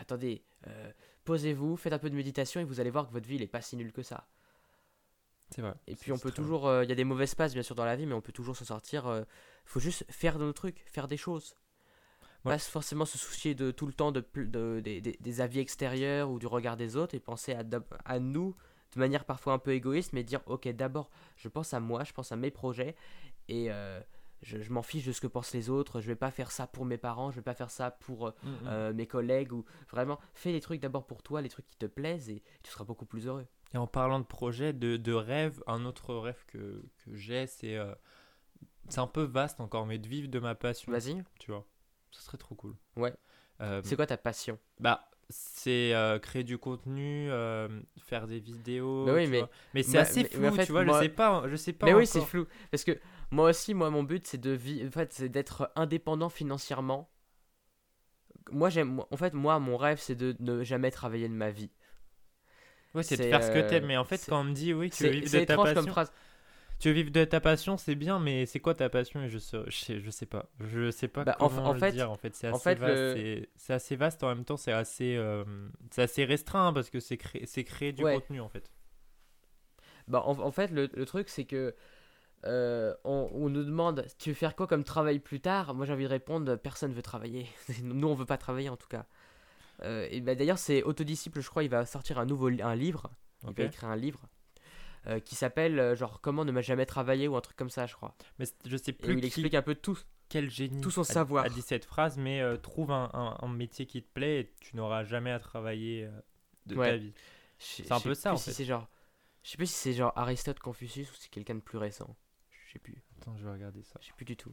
S1: Attendez, euh, posez-vous, faites un peu de méditation et vous allez voir que votre vie n'est pas si nulle que ça.
S2: C'est vrai.
S1: Et puis on peut toujours, euh, il y a des mauvaises passes bien sûr dans la vie, mais on peut toujours s'en sortir. Il faut juste faire nos trucs, faire des choses.
S2: Ouais.
S1: Pas forcément se soucier de tout le temps de, de- des- avis extérieurs ou du regard des autres et penser à nous de manière parfois un peu égoïste, mais dire ok d'abord je pense à moi, je pense à mes projets et euh, je, je m'en fiche de ce que pensent les autres. Je vais pas faire ça pour mes parents, je vais pas faire ça pour euh,
S2: Mm, mm.
S1: euh, mes collègues ou vraiment fais les trucs d'abord pour toi, les trucs qui te plaisent et tu seras beaucoup plus heureux.
S2: Et en parlant de projet, de, de rêve, un autre rêve que, que j'ai, c'est. euh, c'est un peu vaste encore, mais de vivre de ma passion.
S1: Vas-y.
S2: Tu vois. Ce serait trop cool.
S1: Ouais. C'est quoi ta passion?
S2: Bah, c'est euh, créer du contenu, euh, faire des vidéos.
S1: Bah oui, mais-
S2: mais c'est assez
S1: mais-
S2: flou,
S1: mais en fait,
S2: tu vois.
S1: moi-
S2: Je sais pas. Je sais pas
S1: Mais oui, c'est flou. Parce que moi aussi, moi, mon but, c'est de vi- en fait, c'est d'être indépendant financièrement. Moi, j'aime. En fait, moi, mon rêve, c'est de ne jamais travailler de ma vie.
S2: Ouais, c'est de faire ce que
S1: euh,
S2: t'aimes. Mais en fait, quand on me dit oui, tu veux vivre de ta passion.
S1: comme phrase.
S2: Tu veux vivre de ta passion, c'est bien, mais c'est quoi ta passion Et je sais, je sais, pas. Je sais pas
S1: Bah, en
S2: comment
S1: fa- en
S2: le
S1: fait-
S2: dire. En fait, c'est
S1: en
S2: assez
S1: le-
S2: assez vaste en même temps. C'est assez, euh, c'est assez restreint parce que c'est créer, c'est créer du
S1: Ouais.
S2: contenu en fait.
S1: Bah, en, en fait, le, le truc, c'est que euh, on, on nous demande tu veux faire quoi comme travail plus tard? Moi, j'ai envie de répondre personne veut travailler. nous, on veut pas travailler en tout cas. Euh, et bah, d'ailleurs, c'est Autodisciple, je crois, il va sortir un nouveau un livre. Il va écrire un livre euh, qui s'appelle euh, genre comment ne jamais travailler ou un truc comme ça, je crois.
S2: Mais je sais
S1: Et où
S2: plus
S1: il
S2: qui-
S1: explique un peu tout.
S2: quel génie
S1: tout son
S2: a-
S1: savoir.
S2: a dit cette phrase, mais euh, trouve un, un- un métier qui te plaît et tu n'auras jamais à travailler euh, de
S1: Ouais.
S2: ta vie. C'est un
S1: je sais
S2: peu ça,
S1: plus
S2: en
S1: si
S2: fait.
S1: c'est genre, je sais plus si c'est genre Aristote, Confucius ou si c'est quelqu'un de plus récent. Je sais plus,
S2: Attends, je vais regarder ça.
S1: je sais plus du tout.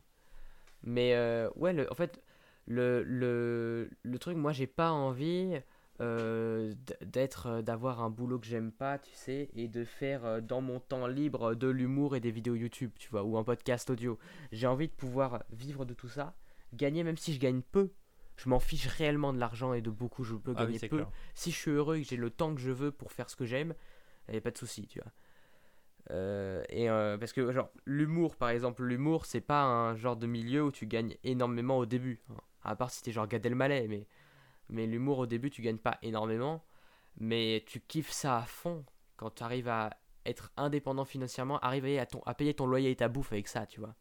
S1: Mais euh, ouais, le, en fait, le, le, le truc, moi, j'ai pas envie euh, d'être, euh, d'avoir un boulot que j'aime pas, tu sais, et de faire euh, dans mon temps libre de l'humour et des vidéos YouTube, tu vois, ou un podcast audio. J'ai envie de pouvoir vivre de tout ça, gagner, même si je gagne peu. Je m'en fiche réellement de l'argent et de beaucoup, je peux
S2: Ah
S1: gagner peu.
S2: clair.
S1: Si je suis heureux et que j'ai le temps que je veux pour faire ce que j'aime, il n'y a pas de souci, tu vois. Euh, et euh, parce que genre l'humour par exemple l'humour c'est pas un genre de milieu où tu gagnes énormément au début hein. à part si t'es genre Gad Elmaleh mais mais l'humour au début tu gagnes pas énormément mais tu kiffes ça à fond quand tu arrives à être indépendant financièrement arriver à ton à payer ton loyer et ta bouffe avec ça tu vois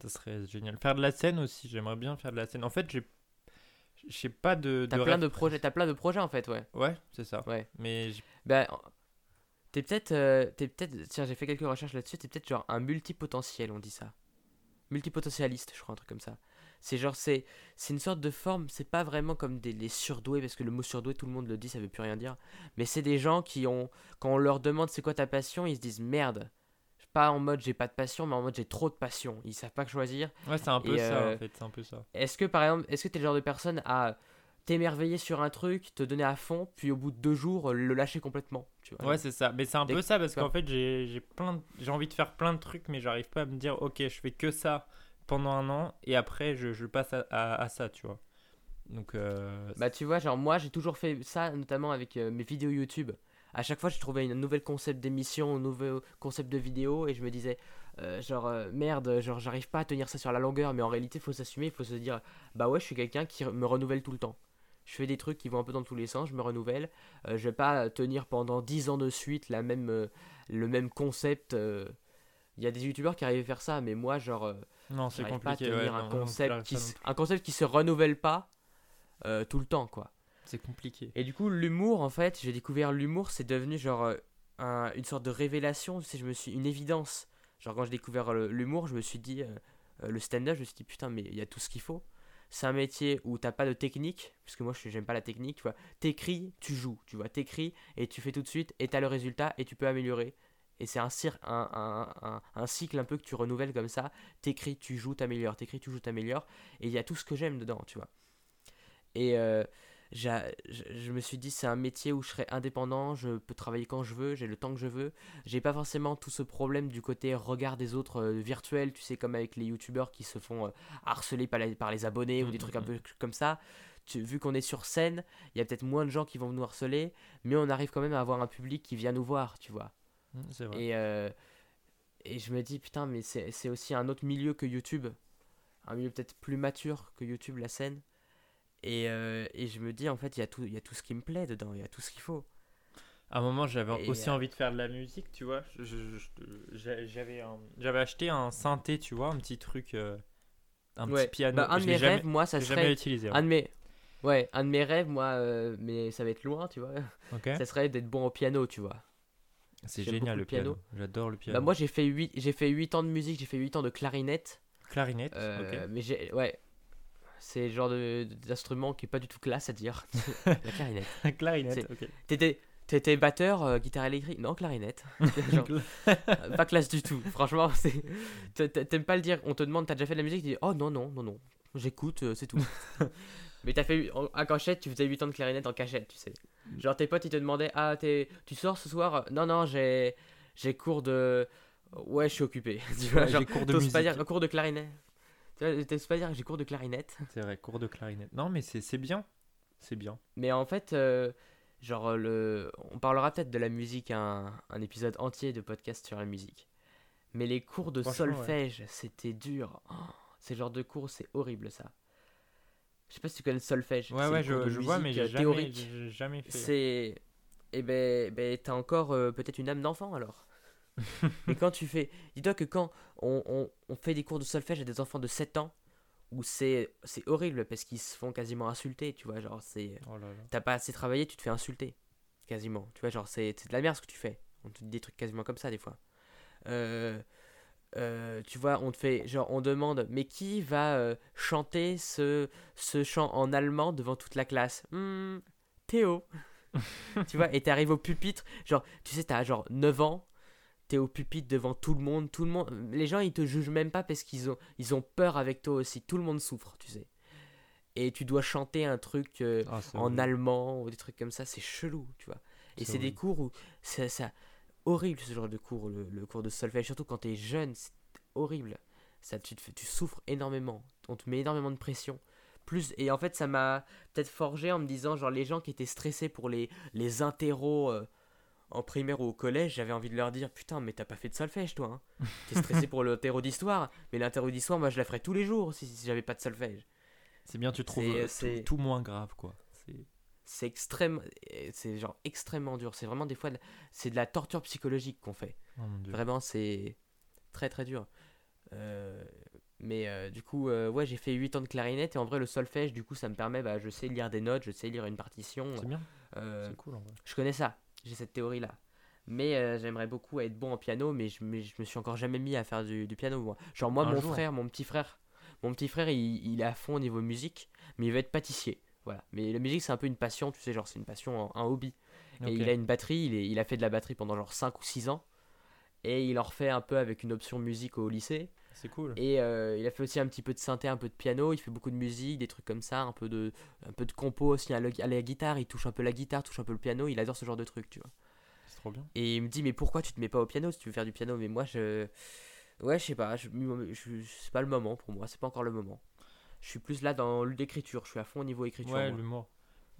S2: Ça serait génial. Faire de la scène aussi, j'aimerais bien faire de la scène. En fait, j'ai je sais pas de,
S1: t'as plein de projets t'as plein de projets en fait ouais
S2: Ouais, c'est ça.
S1: ouais
S2: Mais j'ai-
S1: Ben, t'es peut-être, euh, t'es peut-être, tiens, j'ai fait quelques recherches là-dessus, t'es peut-être genre un multipotentiel, on dit ça. Multipotentialiste, je crois, un truc comme ça. C'est genre, c'est, c'est une sorte de forme, c'est pas vraiment comme des les surdoués, parce que le mot surdoué, tout le monde le dit, ça veut plus rien dire. Mais c'est des gens qui ont, quand on leur demande c'est quoi ta passion, ils se disent merde. Pas en mode j'ai pas de passion, mais en mode j'ai trop de passion. Ils savent pas choisir.
S2: ouais, c'est un peu
S1: Et,
S2: ça
S1: euh,
S2: en fait, c'est un peu ça.
S1: Est-ce que par exemple, est-ce que t'es le genre de personne à t'émerveiller sur un truc, te donner à fond, puis au bout de deux jours, le lâcher complètement tu vois,
S2: Ouais, c'est ça. Mais c'est un peu ça parce qu'en fait, j'ai j'ai plein de- j'ai envie de faire plein de trucs mais j'arrive pas à me dire OK, je fais que ça pendant un an et après je, passe à, ça, tu vois. Donc euh,
S1: Bah tu vois, genre moi j'ai toujours fait ça, notamment avec euh, mes vidéos YouTube. À chaque fois je trouvais une nouvelle concept d'émission, un nouveau concept de vidéo et je me disais euh, genre merde, genre j'arrive pas à tenir ça sur la longueur mais en réalité faut s'assumer, il faut se dire bah ouais je suis quelqu'un qui me renouvelle tout le temps. Je fais des trucs qui vont un peu dans tous les sens, je me renouvelle. Euh, je vais pas tenir pendant 10 ans de suite la même, le même concept. Il y a des youtubeurs qui arrivent à faire ça, mais moi genre...
S2: non, c'est
S1: J'arrive pas à
S2: compliqué.
S1: tenir
S2: ouais,
S1: un,
S2: non, non,
S1: concept
S2: j'arrive
S1: qui,
S2: pas
S1: un concept qui se renouvelle pas euh, tout le temps, quoi.
S2: C'est compliqué.
S1: Et du coup, l'humour, en fait, j'ai découvert l'humour, c'est devenu genre euh, un- une sorte de révélation, sais, je me suis une évidence. Genre quand j'ai découvert l'humour, je me suis dit, euh, le stand-up, je me suis dit, putain, mais il y a tout ce qu'il faut. C'est un métier où t'as pas de technique, parce que moi je- j'aime pas la technique, tu vois. T'écris, tu joues, tu vois. T'écris et tu fais tout de suite, et t'as le résultat, et tu peux améliorer. Et c'est un, un, un, un, cycle un peu que tu renouvelles comme ça. T'écris, tu joues, t'améliores, t'écris, tu joues, t'améliores. Et il y a tout ce que j'aime dedans, tu vois. Et euh, je, je me suis dit, c'est un métier où je serai indépendant, je peux travailler quand je veux, j'ai le temps que je veux. J'ai pas forcément tout ce problème du côté regard des autres euh, virtuel, tu sais, comme avec les youtubeurs qui se font euh, harceler par les, par les abonnés ou des
S2: Mm,
S1: trucs un peu comme ça. Tu- vu qu'on est sur scène, il y a peut-être moins de gens qui vont nous harceler, mais on arrive quand même à avoir un public qui vient nous voir, tu vois.
S2: Mm, vrai.
S1: Et, euh, et je me dis, putain, mais c'est aussi un autre milieu que YouTube. Un milieu peut-être plus mature que YouTube, la scène. Et, euh, et je me dis, en fait, il y, a tout- y a tout ce qui me plaît dedans, il y a tout ce qu'il faut.
S2: À un moment, j'avais aussi
S1: euh,
S2: envie de faire de la musique, tu vois. J'avais j'avais acheté un synthé, tu vois, un petit truc, un
S1: Ouais.
S2: petit piano.
S1: Bah, un de mes
S2: jamais-
S1: rêves, moi, ça
S2: jamais
S1: serait.
S2: utilisé.
S1: Un de mes. Ouais, un de mes rêves, moi, mais ça va être loin, tu vois. Ça serait d'être bon au piano, tu vois.
S2: C'est génial le
S1: piano.
S2: piano. J'adore le piano.
S1: Bah, moi, j'ai fait 8, j'ai fait 8 ans de musique, j'ai fait 8 ans de clarinette.
S2: Clarinette.
S1: Euh,
S2: ok.
S1: Mais j'ai. Ouais. C'est le genre de- d'instrument qui est pas du tout classe à dire. la clarinette.
S2: Clarinette.
S1: c'est-
S2: ok.
S1: T'étais, t'étais batteur, euh, guitare électrique? Non, clarinette. Genre, pas classe du tout. Franchement, T'aimes pas le dire. On te demande, t'as déjà fait de la musique? Tu dis, oh non, non, non, non. J'écoute, euh, c'est tout. Mais t'as fait. En, en cachette, tu faisais 8 ans de clarinette en cachette, tu sais. Genre, tes potes, ils te demandaient, ah, t'es, tu sors ce soir? Non, non, j'ai, j'ai cours de. Ouais, je suis occupé. tu vois,
S2: Ouais,
S1: genre,
S2: j'ai cours de musique.
S1: pas dire cours de clarinette. Tu t'oses pas dire j'ai cours de clarinette.
S2: C'est vrai, cours de clarinette. Non, mais c'est c'est bien. C'est bien.
S1: Mais en fait, euh, genre, le... on parlera peut-être de la musique, un, un épisode entier de podcast sur la musique. Mais les cours de
S2: ouais.
S1: solfège, c'était dur. Oh, ces genres de cours, c'est horrible ça. Je sais pas si tu connais le solfège.
S2: Ouais, ouais, je, je vois, mais j'ai
S1: euh,
S2: jamais, jamais fait.
S1: C'est. Eh ben, ben t'as encore euh, peut-être une âme d'enfant alors. Mais quand tu fais. Dis-toi que quand on, on- on fait des cours de solfège à des enfants de 7 ans, où c'est c'est horrible parce qu'ils se font quasiment insulter, tu vois. Genre, c'est.
S2: Oh.
S1: T'as pas assez travaillé, tu te fais insulter. Quasiment. Tu vois, genre, c'est c'est de la merde ce que tu fais. On te dit des trucs quasiment comme ça des fois. Euh, euh, tu vois, on te fait. Genre, on demande, mais qui va euh, chanter ce, ce chant en allemand devant toute la classe? Hmm, Théo. tu vois, et t'arrives au pupitre. Genre, tu sais, t'as genre 9 ans. t'es au pupitre devant tout le monde, tout le monde, les gens ils te jugent même pas parce qu'ils ont, ils ont peur avec toi aussi, tout le monde souffre, tu sais. Et tu dois chanter un truc euh,
S2: Ah,
S1: en allemand ou des trucs comme ça, c'est chelou, tu vois. Et
S2: C'est
S1: des cours où ça horrible ce genre de cours, le, le cours de solfège, surtout quand t'es jeune, c'est horrible. Ça, tu, souffres énormément, on te met énormément de pression. Plus, et en fait, ça m'a peut-être forgé en me disant, genre, les gens qui étaient stressés pour les, les interros euh, en primaire ou au collège, j'avais envie de leur dire, putain, mais t'as pas fait de solfège, toi. Hein. T'es stressé pour l'interro d'histoire, mais l'interro d'histoire, moi, je la ferais tous les jours si, si j'avais pas de solfège.
S2: C'est bien, tu trouves euh, tout-
S1: c'est-
S2: tout, moins grave, quoi. C'est-
S1: extrême, c'est genre extrêmement dur. C'est vraiment des fois, de- c'est de la torture psychologique qu'on fait.
S2: Oh.
S1: Vraiment, c'est très très dur. Euh, mais euh, du coup, euh, ouais, j'ai fait 8 ans de clarinette et en vrai, le solfège, du coup, ça me permet, bah, je sais lire des notes, je sais lire une partition.
S2: C'est bien, c'est cool en vrai.
S1: je connais ça, j'ai cette théorie-là. Mais euh, j'aimerais beaucoup être bon en piano, mais je, mais je me suis encore jamais mis à faire du, du piano. Moi. Genre, moi,
S2: Un
S1: mon
S2: jour.
S1: frère, mon petit frère, mon petit frère, il, il est à fond au niveau musique, mais il veut être pâtissier. Voilà. Mais la musique, c'est un peu une passion, tu sais, genre, c'est une passion, un, un hobby. Et il a une batterie, il, est- il a fait de la batterie pendant genre 5 ou 6 ans. Et il en refait un peu avec une option musique au lycée.
S2: C'est cool.
S1: Et euh, il a fait aussi un petit peu de synthé, un peu de piano. Il fait beaucoup de musique, des trucs comme ça, un peu de, un peu de compo aussi à la, à la guitare. Il touche un peu la guitare, touche un peu le piano. Il adore ce genre de trucs, tu vois.
S2: C'est trop bien.
S1: Et il me dit, mais pourquoi tu te mets pas au piano si tu veux faire du piano? Mais moi, je. Ouais, je sais pas, je, je- c'est pas le moment pour moi, c'est pas encore le moment. Je suis plus là dans l'écriture, je suis à fond au niveau écriture.
S2: Ouais, l'humour.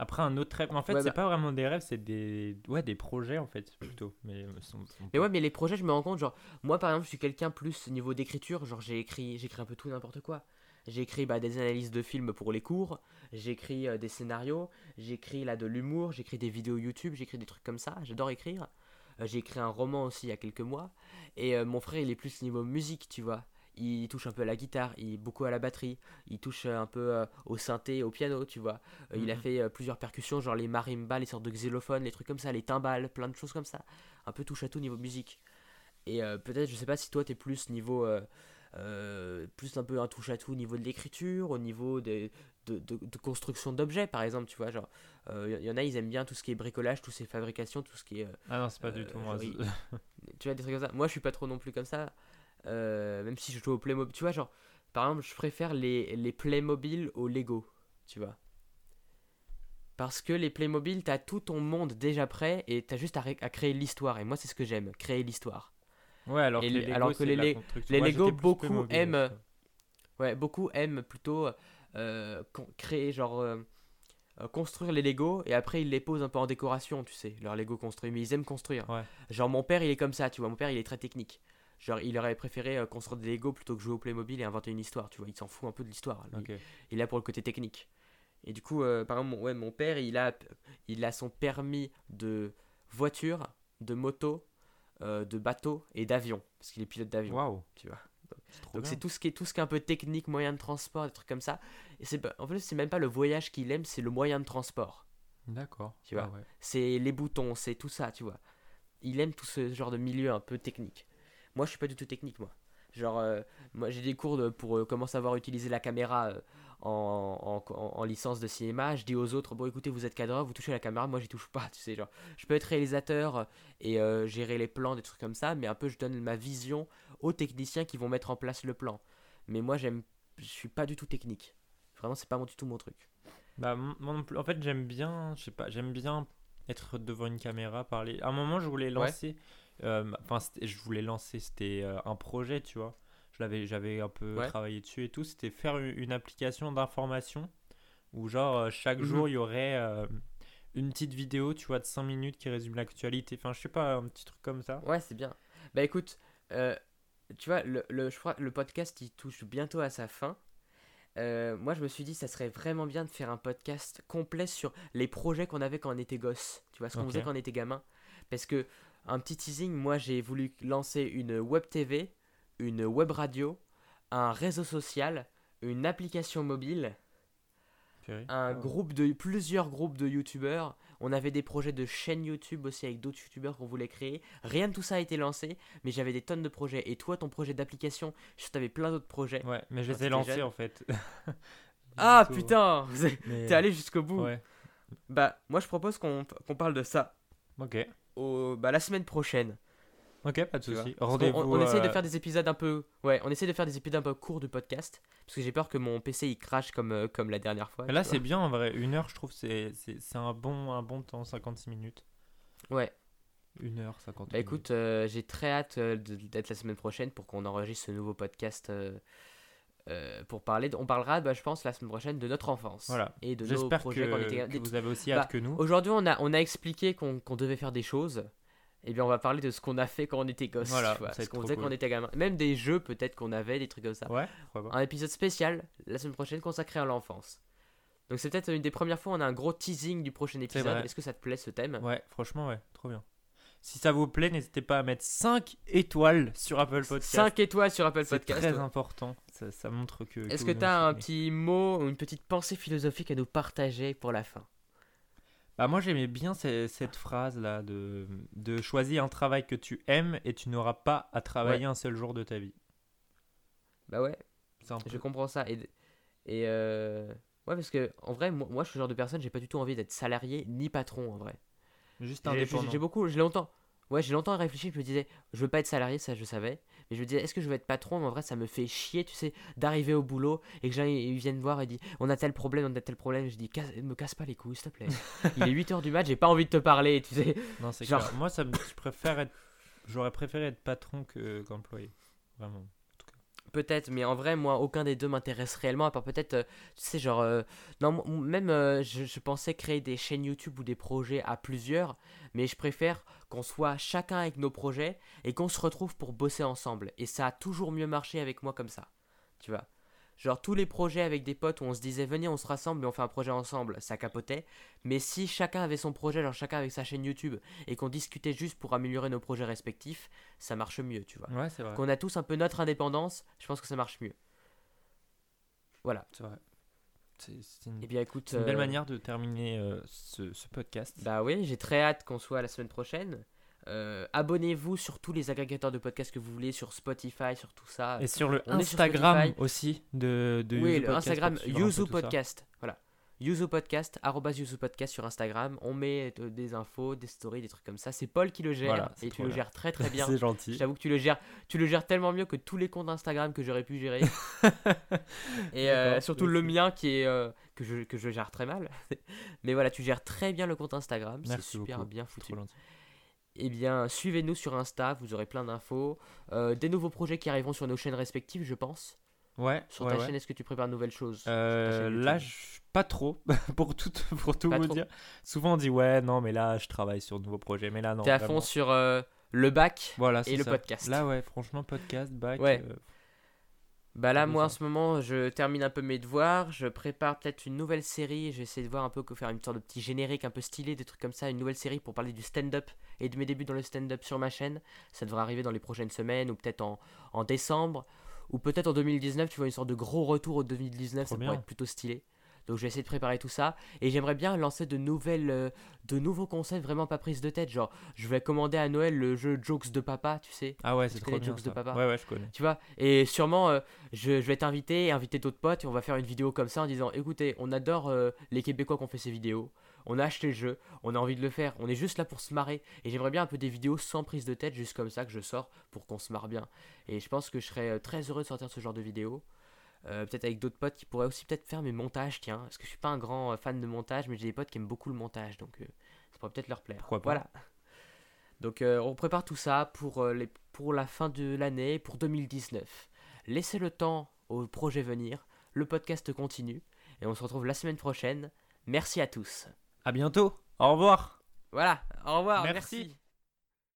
S2: Après, un autre rêve. En fait,
S1: Ouais,
S2: c'est
S1: bah-
S2: pas vraiment des rêves, c'est des... Ouais, des projets, en fait, plutôt. Mais, euh, sont- sont
S1: Mais ouais, mais les projets, je me rends compte, genre, moi par exemple, je suis quelqu'un plus au niveau d'écriture, genre j'ai écrit, j'écris un peu tout n'importe quoi. J'ai écrit bah, des analyses de films pour les cours, j'écris euh, des scénarios, j'écris là de l'humour, j'écris des vidéos YouTube, j'écris des trucs comme ça, j'adore écrire. Euh, j'ai écrit un roman aussi il y a quelques mois, et euh, mon frère il est plus niveau musique, tu vois. Il touche un peu à la guitare, il beaucoup à la batterie, il touche euh, un peu euh, au synthé, au piano, tu vois. Euh, Il a
S2: Mhm.
S1: fait euh, plusieurs percussions, genre les marimbas, les sortes de xylophones, les trucs comme ça, les timbales, plein de choses comme ça. Un peu touche à tout niveau musique. Et peut-être, je sais pas si toi t'es plus niveau. plus un peu un touche à tout au niveau de l'écriture, au niveau des, de, de, de construction d'objets par exemple, tu vois. Genre, il y en a, ils aiment bien tout ce qui est bricolage, tout ce qui est fabrication, tout ce qui est. euh,
S2: Ah non, c'est pas du tout moi.
S1: tu vois, des trucs comme ça. Moi, je suis pas trop non plus comme ça. Euh, même si je joue au Playmobil. Tu vois, genre, par exemple, je préfère les, les Playmobil au Lego, tu vois. Parce que les Playmobil, t'as tout ton monde déjà prêt et t'as juste à, ré- à créer l'histoire. Et moi, c'est ce que j'aime, créer l'histoire.
S2: Ouais, alors
S1: Et
S2: que
S1: les-
S2: les Lego,
S1: alors que les les
S2: Moi,
S1: Lego, beaucoup
S2: Playmobil,
S1: aiment-
S2: euh,
S1: Ouais, beaucoup aiment plutôt euh, créer, genre, euh, construire les Lego et après ils les posent un peu en décoration, tu sais, leurs Lego construits. Mais ils aiment construire.
S2: Ouais.
S1: Genre, mon père, il est comme ça, tu vois. Mon père, il est très technique. Genre, il aurait préféré euh, construire des Lego plutôt que jouer au Playmobil et inventer une histoire, tu vois. Il s'en fout un peu de l'histoire. lui.
S2: Ok.
S1: Il est là pour le côté technique. Et du coup, euh, par exemple, mon, ouais, mon père, il a, il a son permis de voiture, de moto, euh, de bateau et d'avion. Parce qu'il est pilote d'avion,
S2: Waouh.
S1: tu vois. Donc c'est tout ce qui est tout ce qui est un peu technique, moyen de transport, des trucs comme ça. Et c'est en fait c'est même pas le voyage qu'il aime, c'est le moyen de transport.
S2: D'accord.
S1: Tu vois.
S2: Ah ouais.
S1: C'est les boutons, c'est tout ça, tu vois. Il aime tout ce genre de milieu un peu technique. Moi je suis pas du tout technique moi. Genre euh, moi j'ai des cours de- pour euh, comment savoir utiliser la caméra euh, en, en, en- en licence de cinéma. Je dis aux autres bon écoutez vous êtes cadreur, vous touchez la caméra, moi j'y touche pas, tu sais genre. Je peux être réalisateur euh, et gérer les plans, des trucs comme ça, mais un peu je donne ma vision aux techniciens qui vont mettre en place le plan. Mais moi j'aime, je suis pas du tout technique. Vraiment c'est pas mon- du tout mon truc.
S2: Bah, m- moi non plus. En fait, j'aime bien, je sais pas, j'aime bien être devant une caméra, parler. À un moment, je voulais lancer. Enfin, c'était- je voulais lancer, c'était euh, un projet, tu vois. Je l'avais, j'avais un peu
S1: Ouais.
S2: travaillé dessus et tout. C'était faire une, application d'information où, genre, euh, chaque
S1: Mhm.
S2: jour, il y aurait euh, une petite vidéo, tu vois, de 5 minutes qui résume l'actualité. Enfin, je sais pas, un petit truc comme ça.
S1: Ouais, c'est bien. Bah écoute, euh, tu vois, le, le, je crois que le podcast il touche bientôt à sa fin. Euh, moi, je me suis dit, ça serait vraiment bien de faire un podcast complet sur les projets qu'on avait quand on était gosse. Tu vois, ce qu'on faisait quand on était gamin. Parce que, un petit teasing, moi, j'ai voulu lancer une web TV, une web radio, un réseau social, une application mobile,
S2: Purée.
S1: un
S2: Ah.
S1: groupe de plusieurs groupes de youtubeurs. On avait des projets de chaînes YouTube aussi avec d'autres youtubeurs qu'on voulait créer. Rien de tout ça a été lancé, mais j'avais des tonnes de projets. Et toi, ton projet d'application, je t'avais plein d'autres projets.
S2: Ouais, mais je les ai lancés en fait.
S1: Ah putain,
S2: mais-
S1: t'es allé jusqu'au bout.
S2: Ouais.
S1: Bah, moi je propose qu'on qu'on parle de ça
S2: Ok.
S1: Au, bah, la semaine prochaine.
S2: Ok, pas de souci.
S1: On, essaie de
S2: euh,
S1: faire des épisodes un peu. Ouais, on essaie de faire des épisodes un peu courts du podcast. Parce que j'ai peur que mon PC il crache comme, euh, comme la dernière fois.
S2: Là, c'est bien en vrai. Une heure, je trouve, c'est un bon, un bon temps, 56 minutes.
S1: Ouais.
S2: Une heure, 50
S1: Bah écoute, euh, j'ai très hâte euh, de- d'être la semaine prochaine pour qu'on enregistre ce nouveau podcast. Euh, pour parler. de- on parlera, bah, je pense, la semaine prochaine de notre enfance.
S2: Voilà.
S1: Et de nos
S2: J'espère que,
S1: projets qu'on était.
S2: que vous avez aussi
S1: Bah,
S2: hâte que nous.
S1: Aujourd'hui, on a, on a expliqué qu'on devait faire des choses. Et bien, on va parler de ce qu'on a fait quand on était gosse.
S2: Voilà,
S1: tu vois,
S2: ça va
S1: ce qu'on faisait quand on était gamin. Même des jeux, peut-être qu'on avait, des trucs comme ça.
S2: Ouais.
S1: Un épisode spécial la semaine prochaine consacré à l'enfance. Donc, c'est peut-être une des premières fois où on a un gros teasing du prochain épisode. Est-ce que ça te plaît ce thème?
S2: Ouais, franchement, ouais, trop bien. Si ça vous plaît, n'hésitez pas à mettre 5 étoiles sur Apple Podcast.
S1: 5 étoiles sur Apple
S2: C'est
S1: Podcast.
S2: très important. Ça, ça montre que.
S1: Est-ce
S2: que
S1: tu as un petit mot une petite pensée philosophique à nous partager pour la fin?
S2: Bah, moi, j'aimais bien ce- cette phrase-là de, de choisir un travail que tu aimes et tu n'auras pas à travailler un seul jour de ta vie.
S1: Bah ouais, je comprends ça. Et, et euh, ouais, parce que en vrai, moi, moi, je suis le genre de personne, j'ai pas du tout envie d'être salarié ni patron en vrai.
S2: Juste indépendant.
S1: j'ai beaucoup, j'ai longtemps. Ouais, j'ai longtemps réfléchi, je me disais, je veux pas être salarié, ça je savais. Mais je me disais, est-ce que je veux être patron? Mais en vrai, ça me fait chier, tu sais, d'arriver au boulot et que gens ils viennent voir et disent, on a tel problème, on a tel problème. Je dis, Casse- me casse pas les couilles, s'il te plaît. Il est 8h du mat, j'ai pas envie de te parler, tu sais.
S2: Non, c'est
S1: Genre-
S2: clair. Moi, ça me... je préfère être. J'aurais préféré être patron que qu'employé. Vraiment.
S1: Peut-être, mais en vrai, moi, aucun des deux m'intéresse réellement, à part peut-être, euh, tu sais, genre, euh, non, même, euh, je, je pensais créer des chaînes YouTube ou des projets à plusieurs, mais je préfère qu'on soit chacun avec nos projets et qu'on se retrouve pour bosser ensemble. Et ça a toujours mieux marché avec moi comme ça, tu vois. Genre, tous les projets avec des potes où on se disait, venez, on se rassemble et on fait un projet ensemble, ça capotait. Mais si chacun avait son projet, genre chacun avec sa chaîne YouTube, et qu'on discutait juste pour améliorer nos projets respectifs, ça marche mieux, tu vois
S2: Ouais, c'est vrai.
S1: qu'on a tous un peu notre indépendance, je pense que ça marche mieux. Voilà.
S2: C'est vrai. C'est une...
S1: Et bien écoute,
S2: une belle
S1: euh,
S2: manière de terminer euh, ce, ce podcast.
S1: Bah oui, j'ai très hâte qu'on soit la semaine prochaine. Euh, Abonnez-vous sur tous les agrégateurs de podcasts que vous voulez, sur Spotify, sur tout ça.
S2: Et sur le
S1: on est sur
S2: Instagram aussi de, de
S1: oui,
S2: Yuzu
S1: le
S2: Podcast
S1: Instagram Yuzu. Podcast. Voilà. Yuzu Podcast, arrobas Yuzu Podcast sur Instagram. On met euh, des infos, des stories, des trucs comme ça. C'est Paul qui le gère
S2: Voilà,
S1: et tu le gères très très bien.
S2: c'est gentil.
S1: Je t'avoue que tu le gères, tu le gères tellement mieux que tous les comptes Instagram que j'aurais pu gérer. et euh, surtout le mien qui est euh, que je que je gère très mal. Mais voilà, tu gères très bien le compte Instagram, c'est super
S2: beaucoup.
S1: bien foutu.
S2: Trop.
S1: Eh bien, suivez-nous sur Insta, vous aurez plein d'infos, Euh, des nouveaux projets qui arriveront sur nos chaînes respectives, je pense.
S2: Ouais,
S1: Sur ta
S2: ouais.
S1: chaîne, est-ce que tu prépares de nouvelles choses
S2: Euh, là, je- pas trop, pour tout, pour tout
S1: Pas
S2: vous
S1: trop.
S2: dire. Souvent, on dit ouais, non, mais là, je travaille sur de nouveaux projets. Mais là, non.
S1: T'es à fond sur euh, le bac.
S2: Voilà,
S1: et le
S2: ça.
S1: podcast.
S2: Là, ouais, franchement, podcast, bac.
S1: Ouais.
S2: euh,
S1: Bah là, moi en ce moment, je termine un peu mes devoirs, je prépare peut-être une nouvelle série, j'essaie de voir un peu que faire une sorte de petit générique un peu stylé, des trucs comme ça, une nouvelle série pour parler du stand-up et de mes débuts dans le stand-up sur ma chaîne. Ça devrait arriver dans les prochaines semaines ou peut-être en, en décembre ou peut-être en 2019, tu vois, une sorte de gros retour au 2019,
S2: Trop
S1: ça
S2: bien.
S1: pourrait être plutôt stylé. Donc je vais essayer de préparer tout ça et j'aimerais bien lancer de nouvelles, euh, de nouveaux concepts vraiment pas prises de tête. Genre, je vais commander à Noël le jeu Jokes de Papa, tu sais.
S2: Ah ouais, c'est trop bien.
S1: Jokes de. Papa
S2: Ouais, ouais, je connais.
S1: Tu vois Et sûrement, euh, je, je vais t'inviter, inviter d'autres potes, et on va faire une vidéo comme ça en disant écoutez, on adore euh, les Québécois qui ont fait ces vidéos, on a acheté le jeu, on a envie de le faire, on est juste là pour se marrer, et j'aimerais bien un peu des vidéos sans prise de tête, juste comme ça que je sors pour qu'on se marre bien. Et je pense que je serais très heureux de sortir ce genre de vidéos. Euh, peut-être avec d'autres potes qui pourraient aussi peut-être faire mes montages, tiens, parce que je suis pas un grand euh, fan de montage, mais j'ai des potes qui aiment beaucoup le montage, donc euh, ça pourrait peut-être leur plaire.
S2: Pourquoi pas.
S1: Voilà. Donc euh, on prépare tout ça pour, les, pour la fin de l'année, pour 2019. Laissez le temps au projet venir, le podcast continue, et on se retrouve la semaine prochaine. Merci à tous.
S2: À bientôt. Au revoir.
S1: Voilà, au revoir,
S2: Merci.
S1: merci.